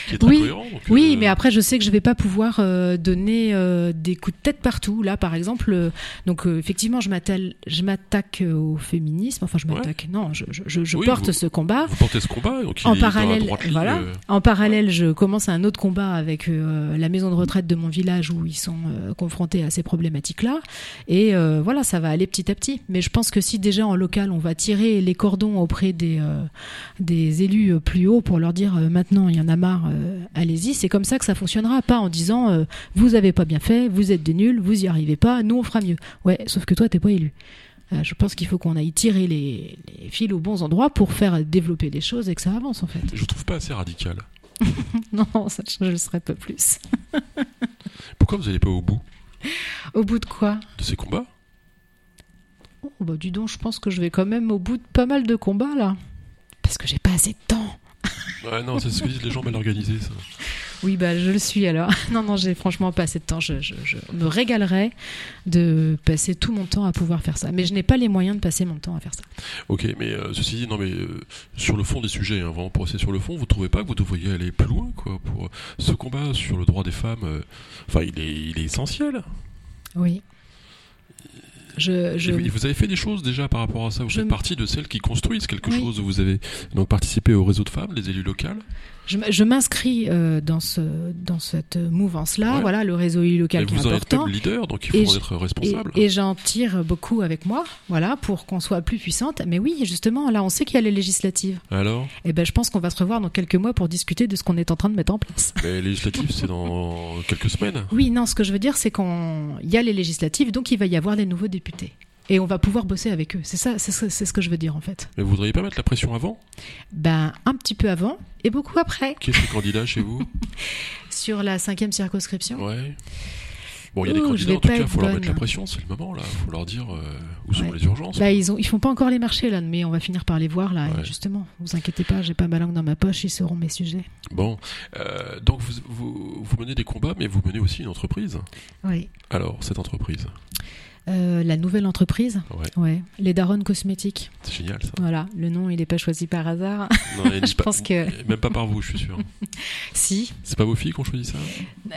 qui est très
Oui.
cohérent. donc,
Oui,
euh,
mais après, je sais que je vais pas pouvoir euh, donner euh, des coups de tête partout. Là, par exemple, euh, donc euh, effectivement, je m'attaque euh, au féminisme. Enfin, je
Ouais.
m'attaque. Non, je, je, je-
Oui,
porte
vous-
ce combat.
Vous portez ce combat,
En parallèle,
ligne,
voilà.
euh,
En parallèle, je commence un autre combat avec euh, la maison de retraite de mon village où ils sont euh, confrontés à ces problématiques-là. Et euh, voilà, ça va aller petit à petit. Mais je pense que si déjà en local, on va tirer les cordons auprès des, euh, des élus euh, plus hauts pour leur dire euh, maintenant il y en a marre, euh, allez-y, c'est comme ça que ça fonctionnera. Pas en disant vous avez pas bien fait, vous êtes des nuls, vous y arrivez pas, nous on fera mieux. Ouais, sauf que toi t'es pas élu. Je pense qu'il faut qu'on aille tirer les, les fils aux bons endroits pour faire développer les choses et que ça avance en fait.
je trouve pas assez radical.
Non, ça, je ne le serais pas plus.
Pourquoi vous n'allez pas au bout?
Au bout de quoi?
De ces combats?
Oh, bah, Dis donc, je pense que je vais quand même au bout de pas mal de combats là. Parce que j'ai pas assez de temps.
Ouais, non, c'est ce que disent les gens mal organisés, ça.
Oui, bah je le suis alors. Non, non, j'ai franchement pas assez de temps. Je, je- je me régalerais de passer tout mon temps à pouvoir faire ça. Mais je n'ai pas les moyens de passer mon temps à faire ça.
Ok, mais euh, ceci dit, non, mais euh, sur le fond des sujets, hein, vraiment pour rester sur le fond, vous trouvez pas que vous devriez aller plus loin, quoi, pour euh, ce combat sur le droit des femmes euh, Enfin, il est, il est essentiel.
Oui. Je, je...
Et vous- avez fait des choses déjà par rapport à ça. Vous
Je
faites partie de celles qui construisent quelque
Oui.
chose. Vous avez donc participé au réseau de femmes, les élus locales?
Je, m'inscris euh, dans, ce, dans cette mouvance-là.
Ouais.
Voilà, le réseau
Et
local qui est
vous en êtes
important.
leader, donc il
Et
faut en être responsable.
et j'en tire beaucoup avec moi, voilà, pour qu'on soit plus puissante. Mais oui, justement, là, on sait qu'il y a les législatives.
Alors,
Et ben, je pense qu'on va se revoir dans quelques mois pour discuter de ce qu'on est en train de mettre en place.
les législatives, c'est dans quelques semaines.
Oui, non, ce que je veux dire, c'est qu'on, il y a les législatives, donc il va y avoir des nouveaux députés. Et on va pouvoir bosser avec eux. C'est ça, c'est ce, que je veux dire en fait.
Mais vous voudriez pas mettre la pression avant?
Ben, un petit peu avant et beaucoup après.
Qui est ce candidat chez vous?
Sur la cinquième circonscription.
Ouais. Bon, il y a des
Ouh, je
candidats, en tout cas, il faut leur mettre la pression, c'est le moment, là. Il faut leur dire euh, où sont
Ouais.
les urgences.
Là, ils ont, ils font pas encore les marchés là, mais on va finir par les voir là.
Ouais.
Justement, vous inquiétez pas, j'ai pas ma langue dans ma poche, ils seront mes sujets.
Bon, euh, donc vous, vous, vous menez des combats, mais vous menez aussi une entreprise.
Oui.
Alors, cette entreprise,
Euh, la nouvelle entreprise,
ouais,
ouais, les Daronnes Cosmétiques.
c'est génial ça.
Voilà, le nom il n'est pas choisi par hasard.
Non,
Je
pas-
pense que-
Même pas par vous, je suis sûr.
si,
C'est pas vos filles qui ont choisi ça?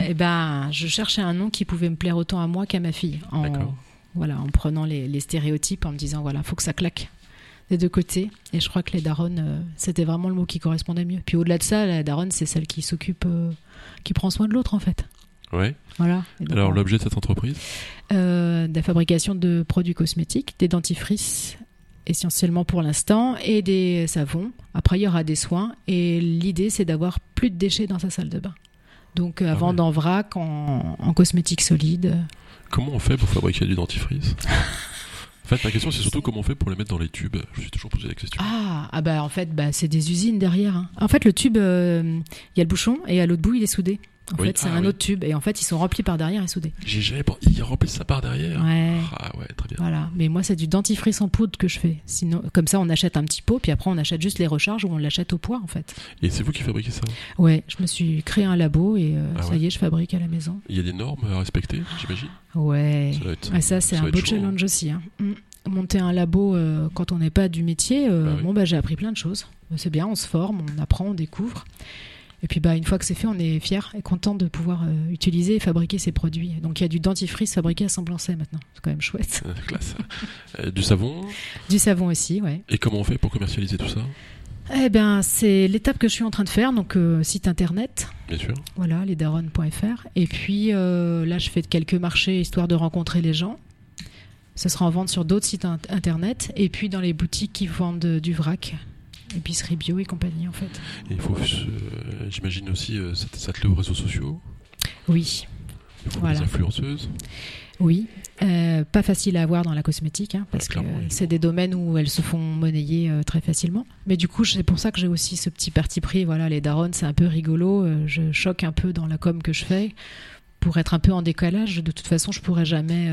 Eh ben, je cherchais un nom qui pouvait me plaire autant à moi qu'à ma fille. En,
D'accord.
voilà, en prenant les, les stéréotypes, en me disant voilà, faut que ça claque des deux côtés. Et je crois que les Daronnes, euh, c'était vraiment le mot qui correspondait mieux. Puis au-delà de ça, la Daronne, c'est celle qui s'occupe, euh, qui prend soin de l'autre en fait.
Ouais.
Voilà. Donc,
Alors, l'objet de cette entreprise
euh, de la fabrication de produits cosmétiques, des dentifrices essentiellement pour l'instant et des savons. Après, il y aura des soins et l'idée c'est d'avoir plus de déchets dans sa salle de bain. Donc euh, à
Ah
vendre
ouais.
en vrac, en, en cosmétiques solides.
Comment on fait pour fabriquer du dentifrice? En fait, ma question, c'est surtout comment on fait pour les mettre dans les tubes. Je me suis toujours posé la question.
Ah, ah bah en fait bah, c'est des usines derrière. hein. En fait le tube, euh, il y a le bouchon et à l'autre bout il est soudé. En
Oui,
fait c'est
ah
un
oui.
autre tube et en fait ils sont remplis par derrière et soudés.
J'ai jamais pensé. Il remplit sa part derrière.
Ouais.
Ah ouais, très bien.
Voilà, mais moi c'est du dentifrice en poudre que je fais. Sinon, comme ça, on achète un petit pot, puis après on achète juste les recharges ou on l'achète au poids en fait.
Et c'est vous qui fabriquez ça
Ouais, je me suis créé un labo et euh,
Ah
ça
ouais.
y est, je fabrique à la maison.
Il y a des normes à respecter, j'imagine
Ouais.
Ça être-
Ah, ça c'est
ça
un beau
chaud,
challenge aussi. hein. Mm. Monter un labo euh, quand on n'est pas du métier, euh,
Bah oui.
bon bah j'ai appris plein de choses. C'est bien, on se forme, on apprend, on découvre. Et puis bah une fois que c'est fait, on est fier et content de pouvoir euh, utiliser et fabriquer ces produits. Donc il y a du dentifrice fabriqué à Saint-Blancet maintenant. C'est quand même chouette.
Euh, Classe. Euh, du savon.
Du savon aussi, ouais.
Et comment on fait pour commercialiser tout ça?
Eh ben, c'est l'étape que je suis en train de faire, donc euh, site internet,
Bien sûr.
voilà, lesdaronnes.fr. Et puis là, je fais quelques marchés histoire de rencontrer les gens. Ce sera en vente sur d'autres sites in- internet et puis dans les boutiques qui vendent du vrac, épicerie bio et compagnie en fait.
Et il faut, euh, j'imagine aussi, euh, s'att- s'atteler aux réseaux sociaux.
Oui,
Il faut
Voilà.
des influenceuses.
oui. Euh, pas facile à avoir dans la cosmétique hein, parce
Ouais,
que
oui.
c'est des domaines où elles se font monnayer euh, très facilement. Mais du coup, c'est pour ça que j'ai aussi ce petit parti pris. Voilà, les darons, c'est un peu rigolo. euh, je choque un peu dans la com que je fais pour être un peu en décalage. De toute façon, je pourrais jamais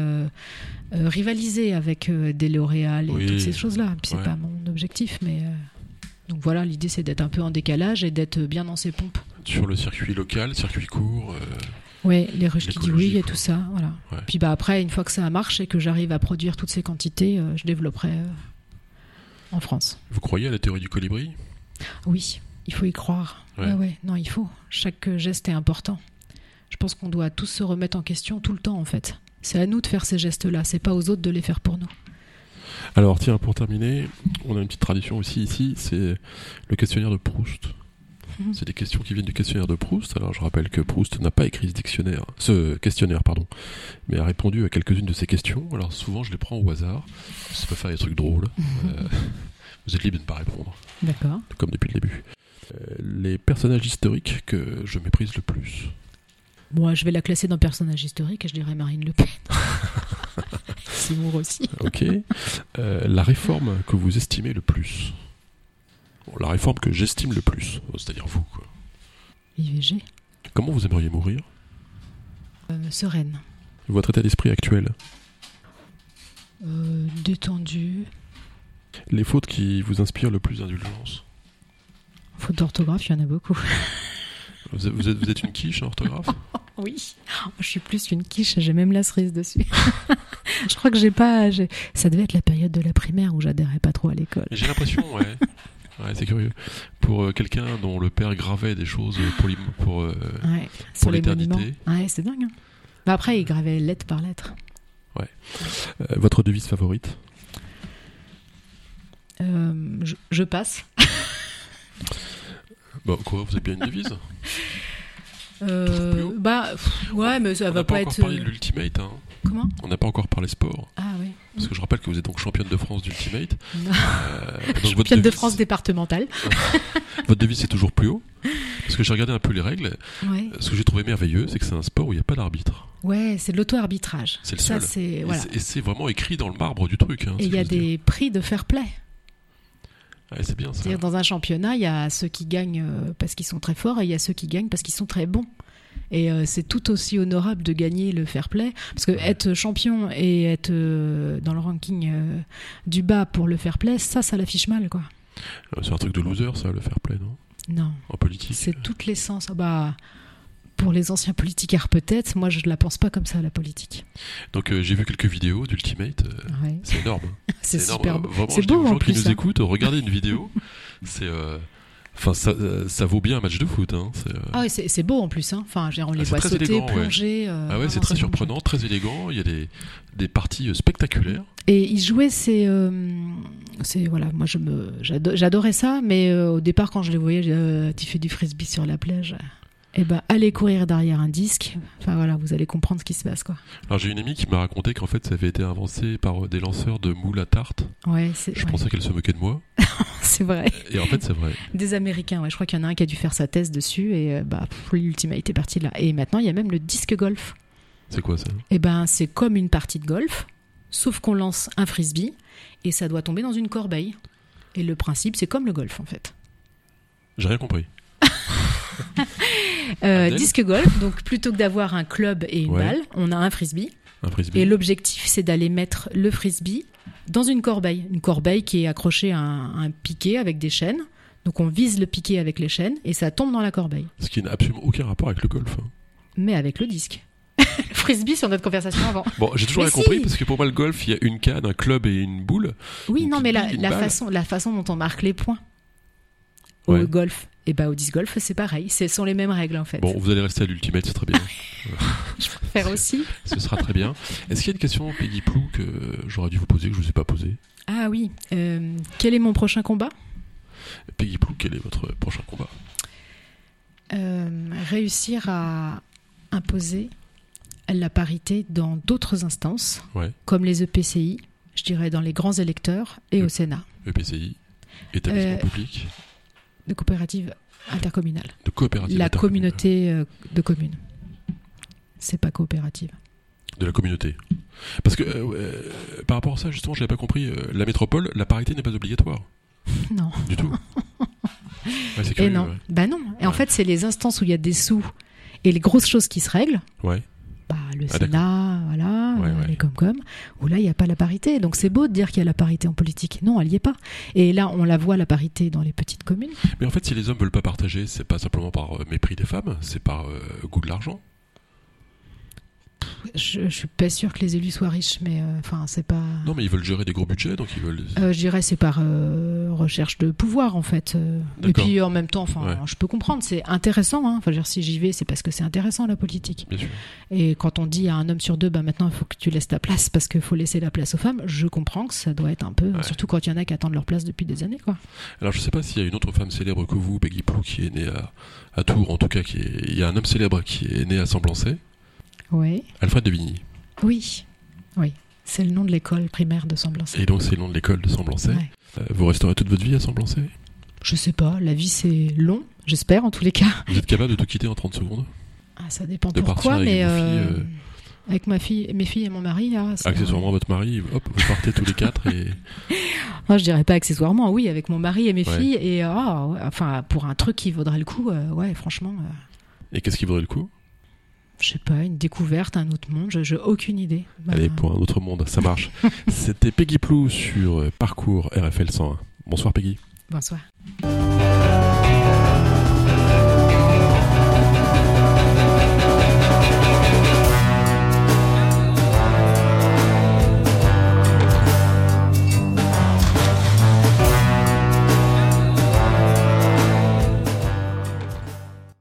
rivaliser avec des L'Oréal et
Oui.
toutes ces choses-là. Puis c'est
Ouais.
pas mon objectif, mais donc voilà, l'idée c'est d'être un peu en décalage et d'être bien dans ses pompes.
Sur le circuit local, circuit court. euh,
Ouais, les ruches qui
L'écologie,
oui et tout ça, voilà.
Ouais.
Puis bah après, une fois que ça marche et que j'arrive à produire toutes ces quantités, euh, je développerai euh, en France.
Vous croyez à la théorie du colibri?
Oui, il faut y croire.
Ouais.
Ouais, ouais, non, il faut. Chaque geste est important. Je pense qu'on doit tous se remettre en question tout le temps, en fait. C'est à nous de faire ces gestes-là, c'est pas aux autres de les faire pour nous.
Alors tiens, pour terminer, on a une petite tradition aussi ici, c'est le questionnaire de Proust.
Mhm.
C'est des questions qui viennent du questionnaire de Proust. Alors je rappelle que Proust n'a pas écrit ce dictionnaire, ce questionnaire, pardon, mais a répondu à quelques-unes de ces questions. Alors souvent je les prends au hasard. Ça peut faire des trucs drôles. Euh, vous êtes libre de ne pas répondre,
D'accord.
comme depuis le début. Euh, les personnages historiques que je méprise le plus.
Moi, je vais la classer dans personnage historique et je dirais Marine Le Pen. Zemmour aussi.
Ok. Euh, la réforme que vous estimez le plus. Bon, la réforme que j'estime le plus, c'est-à-dire vous. Quoi.
IVG.
Comment vous aimeriez mourir?
Euh, sereine.
Votre état d'esprit actuel?
Euh, détendue.
Les fautes qui vous inspirent le plus d'indulgence?
Faute d'orthographe, il y en a beaucoup.
vous êtes, vous êtes- vous êtes une quiche en orthographe?
Oui. Je suis plus une quiche, j'ai même la cerise dessus. je crois que j'ai pas. Ça devait être la période de la primaire où j'adhérais pas trop à l'école.
J'ai l'impression, ouais. Ouais, c'est curieux. Pour euh, quelqu'un dont le père gravait des choses pour, pour euh,
Ouais,
l'éternité.
Ouais, c'est dingue. hein. Bah après, il gravait lettre par lettre.
euh, votre devise favorite?
Euh, je, je passe.
Bon, quoi, vous avez bien une devise
Euh, bah, pff, ouais, mais ça
On
va
n'a pas,
pas
encore
être.
parlé de l'ultimate, hein.
Comment?
On n'a pas encore parlé sport.
Ah oui.
Parce que je rappelle que vous êtes donc championne de France d'ultimate. Euh,
Championne de France départementale.
Votre devise c'est toujours plus haut Parce que j'ai regardé un peu les règles.
Ouais.
Ce que j'ai trouvé merveilleux, c'est que c'est un sport où il n'y a pas d'arbitre.
Ouais, c'est de l'auto-arbitrage.
C'est le
Ça,
seul.
voilà.
c'est- Et c'est vraiment écrit dans le marbre du truc. hein,
Et il y a des prix de fair play.
Ouais, c'est bien ça.
C'est-à-dire dans un championnat, il y a ceux qui gagnent euh, parce qu'ils sont très forts et il y a ceux qui gagnent parce qu'ils sont très bons. Et euh, c'est tout aussi honorable de gagner le fair play. Parce que être champion et être euh, dans le ranking du bas pour le fair play, ça, ça l'affiche mal, quoi.
C'est un truc de loser, ça, le fair play, non?
Non,
En politique.
c'est toute l'essence. Ah bah, pour les anciens politiciens peut-être, moi je ne la pense pas comme ça, la politique.
Donc euh, j'ai vu quelques vidéos d'ultimate. euh,
Ouais.
c'est énorme.
C'est beau.
Vraiment,
C'est
je dis aux
beau
gens
en
qui
plus.
nous
hein.
écoutent, regardez une vidéo. C'est. euh, Enfin, ça, ça vaut bien un match de foot. Hein. C'est,
Ah ouais, c'est c'est beau en plus. Hein. Enfin, on les
c'est
voit sauter,
élégant, ouais.
plonger. euh,
Ah ouais, c'est très
bon
surprenant, très élégant. Il y a des, des parties spectaculaires.
Et il jouait ces, euh, c'est voilà, moi je me, j'ado- j'adorais ça, mais euh, au départ quand je les voyais, tu fais du frisbee sur la plage, et ben allez courir derrière un disque. Enfin voilà, vous allez comprendre ce qui se passe quoi.
Alors j'ai une amie qui m'a raconté qu'en fait ça avait été inventé par euh, des lanceurs de moules à tarte.
Ouais, c'est,
Je
ouais,
pensais qu'elle se moquait de moi.
c'est vrai.
Et en fait c'est vrai.
Des Américains, ouais, je crois qu'il y en a un qui a dû faire sa thèse dessus, et euh, bah pff, l'ultimate est parti de là. Et maintenant il y a même le disque golf.
C'est quoi ça?
Et ben c'est comme une partie de golf, sauf qu'on lance un frisbee et ça doit tomber dans une corbeille. Et le principe c'est comme le golf en fait.
J'ai rien compris.
Euh, disque golf, donc plutôt que d'avoir un club et une
Ouais.
balle, on a un frisbee.
Un frisbee.
Et l'objectif, c'est d'aller mettre le frisbee dans une corbeille. Une corbeille qui est accrochée à un, un piquet avec des chaînes. Donc on vise le piquet avec les chaînes et ça tombe dans la corbeille.
Ce qui n'a absolument aucun rapport avec le golf. hein.
Mais avec le disque. le frisbee sur notre conversation avant.
Bon, j'ai toujours rien compris parce que pour moi le golf, il y a une canne, un club et une boule.
Oui,
Une
non, mais la, façon, la façon dont on marque les points au
Ouais.
golf. Et bah au disque golf, c'est pareil. Ce sont les mêmes règles en fait.
Bon, vous allez rester à l'ultimate, c'est très bien.
Je préfère aussi.
Ce sera très bien. Est-ce qu'il y a une question, Peggy Plou, que j'aurais dû vous poser, que je ne vous ai pas posée?
Ah oui. euh, quel est mon prochain combat?
Peggy Plou, quel est votre prochain combat?
Euh, réussir à imposer la parité dans d'autres instances,
Ouais.
comme les EPCI, je dirais dans les grands électeurs et au Sénat,
EPCI, établissement
Euh,
public,
de coopératives intercommunales.
de coopérative.
La
intercommunale.
communauté euh, de communes. C'est pas coopérative.
De la communauté. Parce que euh, euh, par rapport à ça, justement, je n'avais pas compris. la métropole, la parité n'est pas obligatoire.
Non.
Du tout. Ouais,
Et non.
ouais.
Bah non. Et en fait, c'est les instances où il y a des sous et les grosses choses qui se règlent.
Ouais.
Bah, le
Ah,
Sénat,
Ouais, ouais.
les où là, il n'y a pas la parité. Donc c'est beau de dire qu'il y a la parité en politique. Non, elle n'y est pas. Et là, on la voit, la parité, dans les petites communes.
Mais en fait, si les hommes veulent pas partager, c'est pas simplement par euh, mépris des femmes, c'est par euh, goût de l'argent.
Je, je suis pas sûre que les élus soient riches, mais euh, enfin, c'est pas.
Non, mais ils veulent gérer des gros budgets, donc ils veulent.
Euh, je dirais c'est par euh, recherche de pouvoir en fait. Et puis en même temps, enfin,
Ouais.
je peux comprendre, c'est intéressant. Hein. Enfin, je veux dire, si j'y vais, c'est parce que c'est intéressant la politique.
Bien sûr.
Et quand on dit à un homme sur deux, bah maintenant il faut que tu laisses ta place parce qu'il faut laisser la place aux femmes, je comprends que ça doit être un peu,
Ouais.
surtout quand il y en a qui attendent leur place depuis des années, quoi.
Alors, je sais pas s'il y a une autre femme célèbre que vous, Peggy Plou, qui est née à, à Tours, en tout cas, qui est... il y a un homme célèbre qui est né à Semblancé,
Oui.
Alfred de Vigny.
Oui. Oui. C'est le nom de l'école primaire de Semblancé.
Et donc, c'est le nom de l'école de Semblancé.
Ouais.
Euh, vous resterez toute votre vie à Semblancé
Je sais pas, la vie c'est long, j'espère en tous les cas.
Vous êtes capable de tout quitter en 30 secondes?
Ah, ça dépend
De
pourquoi,
avec
mais euh,
filles, euh,
avec ma fille, mes filles et mon mari,
Accessoirement, votre mari, hop, vous partez tous les quatre et.
Ah, je dirais pas accessoirement, oui, avec mon mari et mes
Ouais.
filles, et ouais, enfin pour un truc qui vaudrait le coup, ouais, franchement,
Et qu'est-ce qui vaudrait le coup?
Je sais pas, une découverte, un autre monde, je j'ai aucune idée. Bah,
Allez, pour un autre monde, ça marche. C'était Peggy Plou sur euh, Parcours RFL 101. Bonsoir Peggy.
Bonsoir.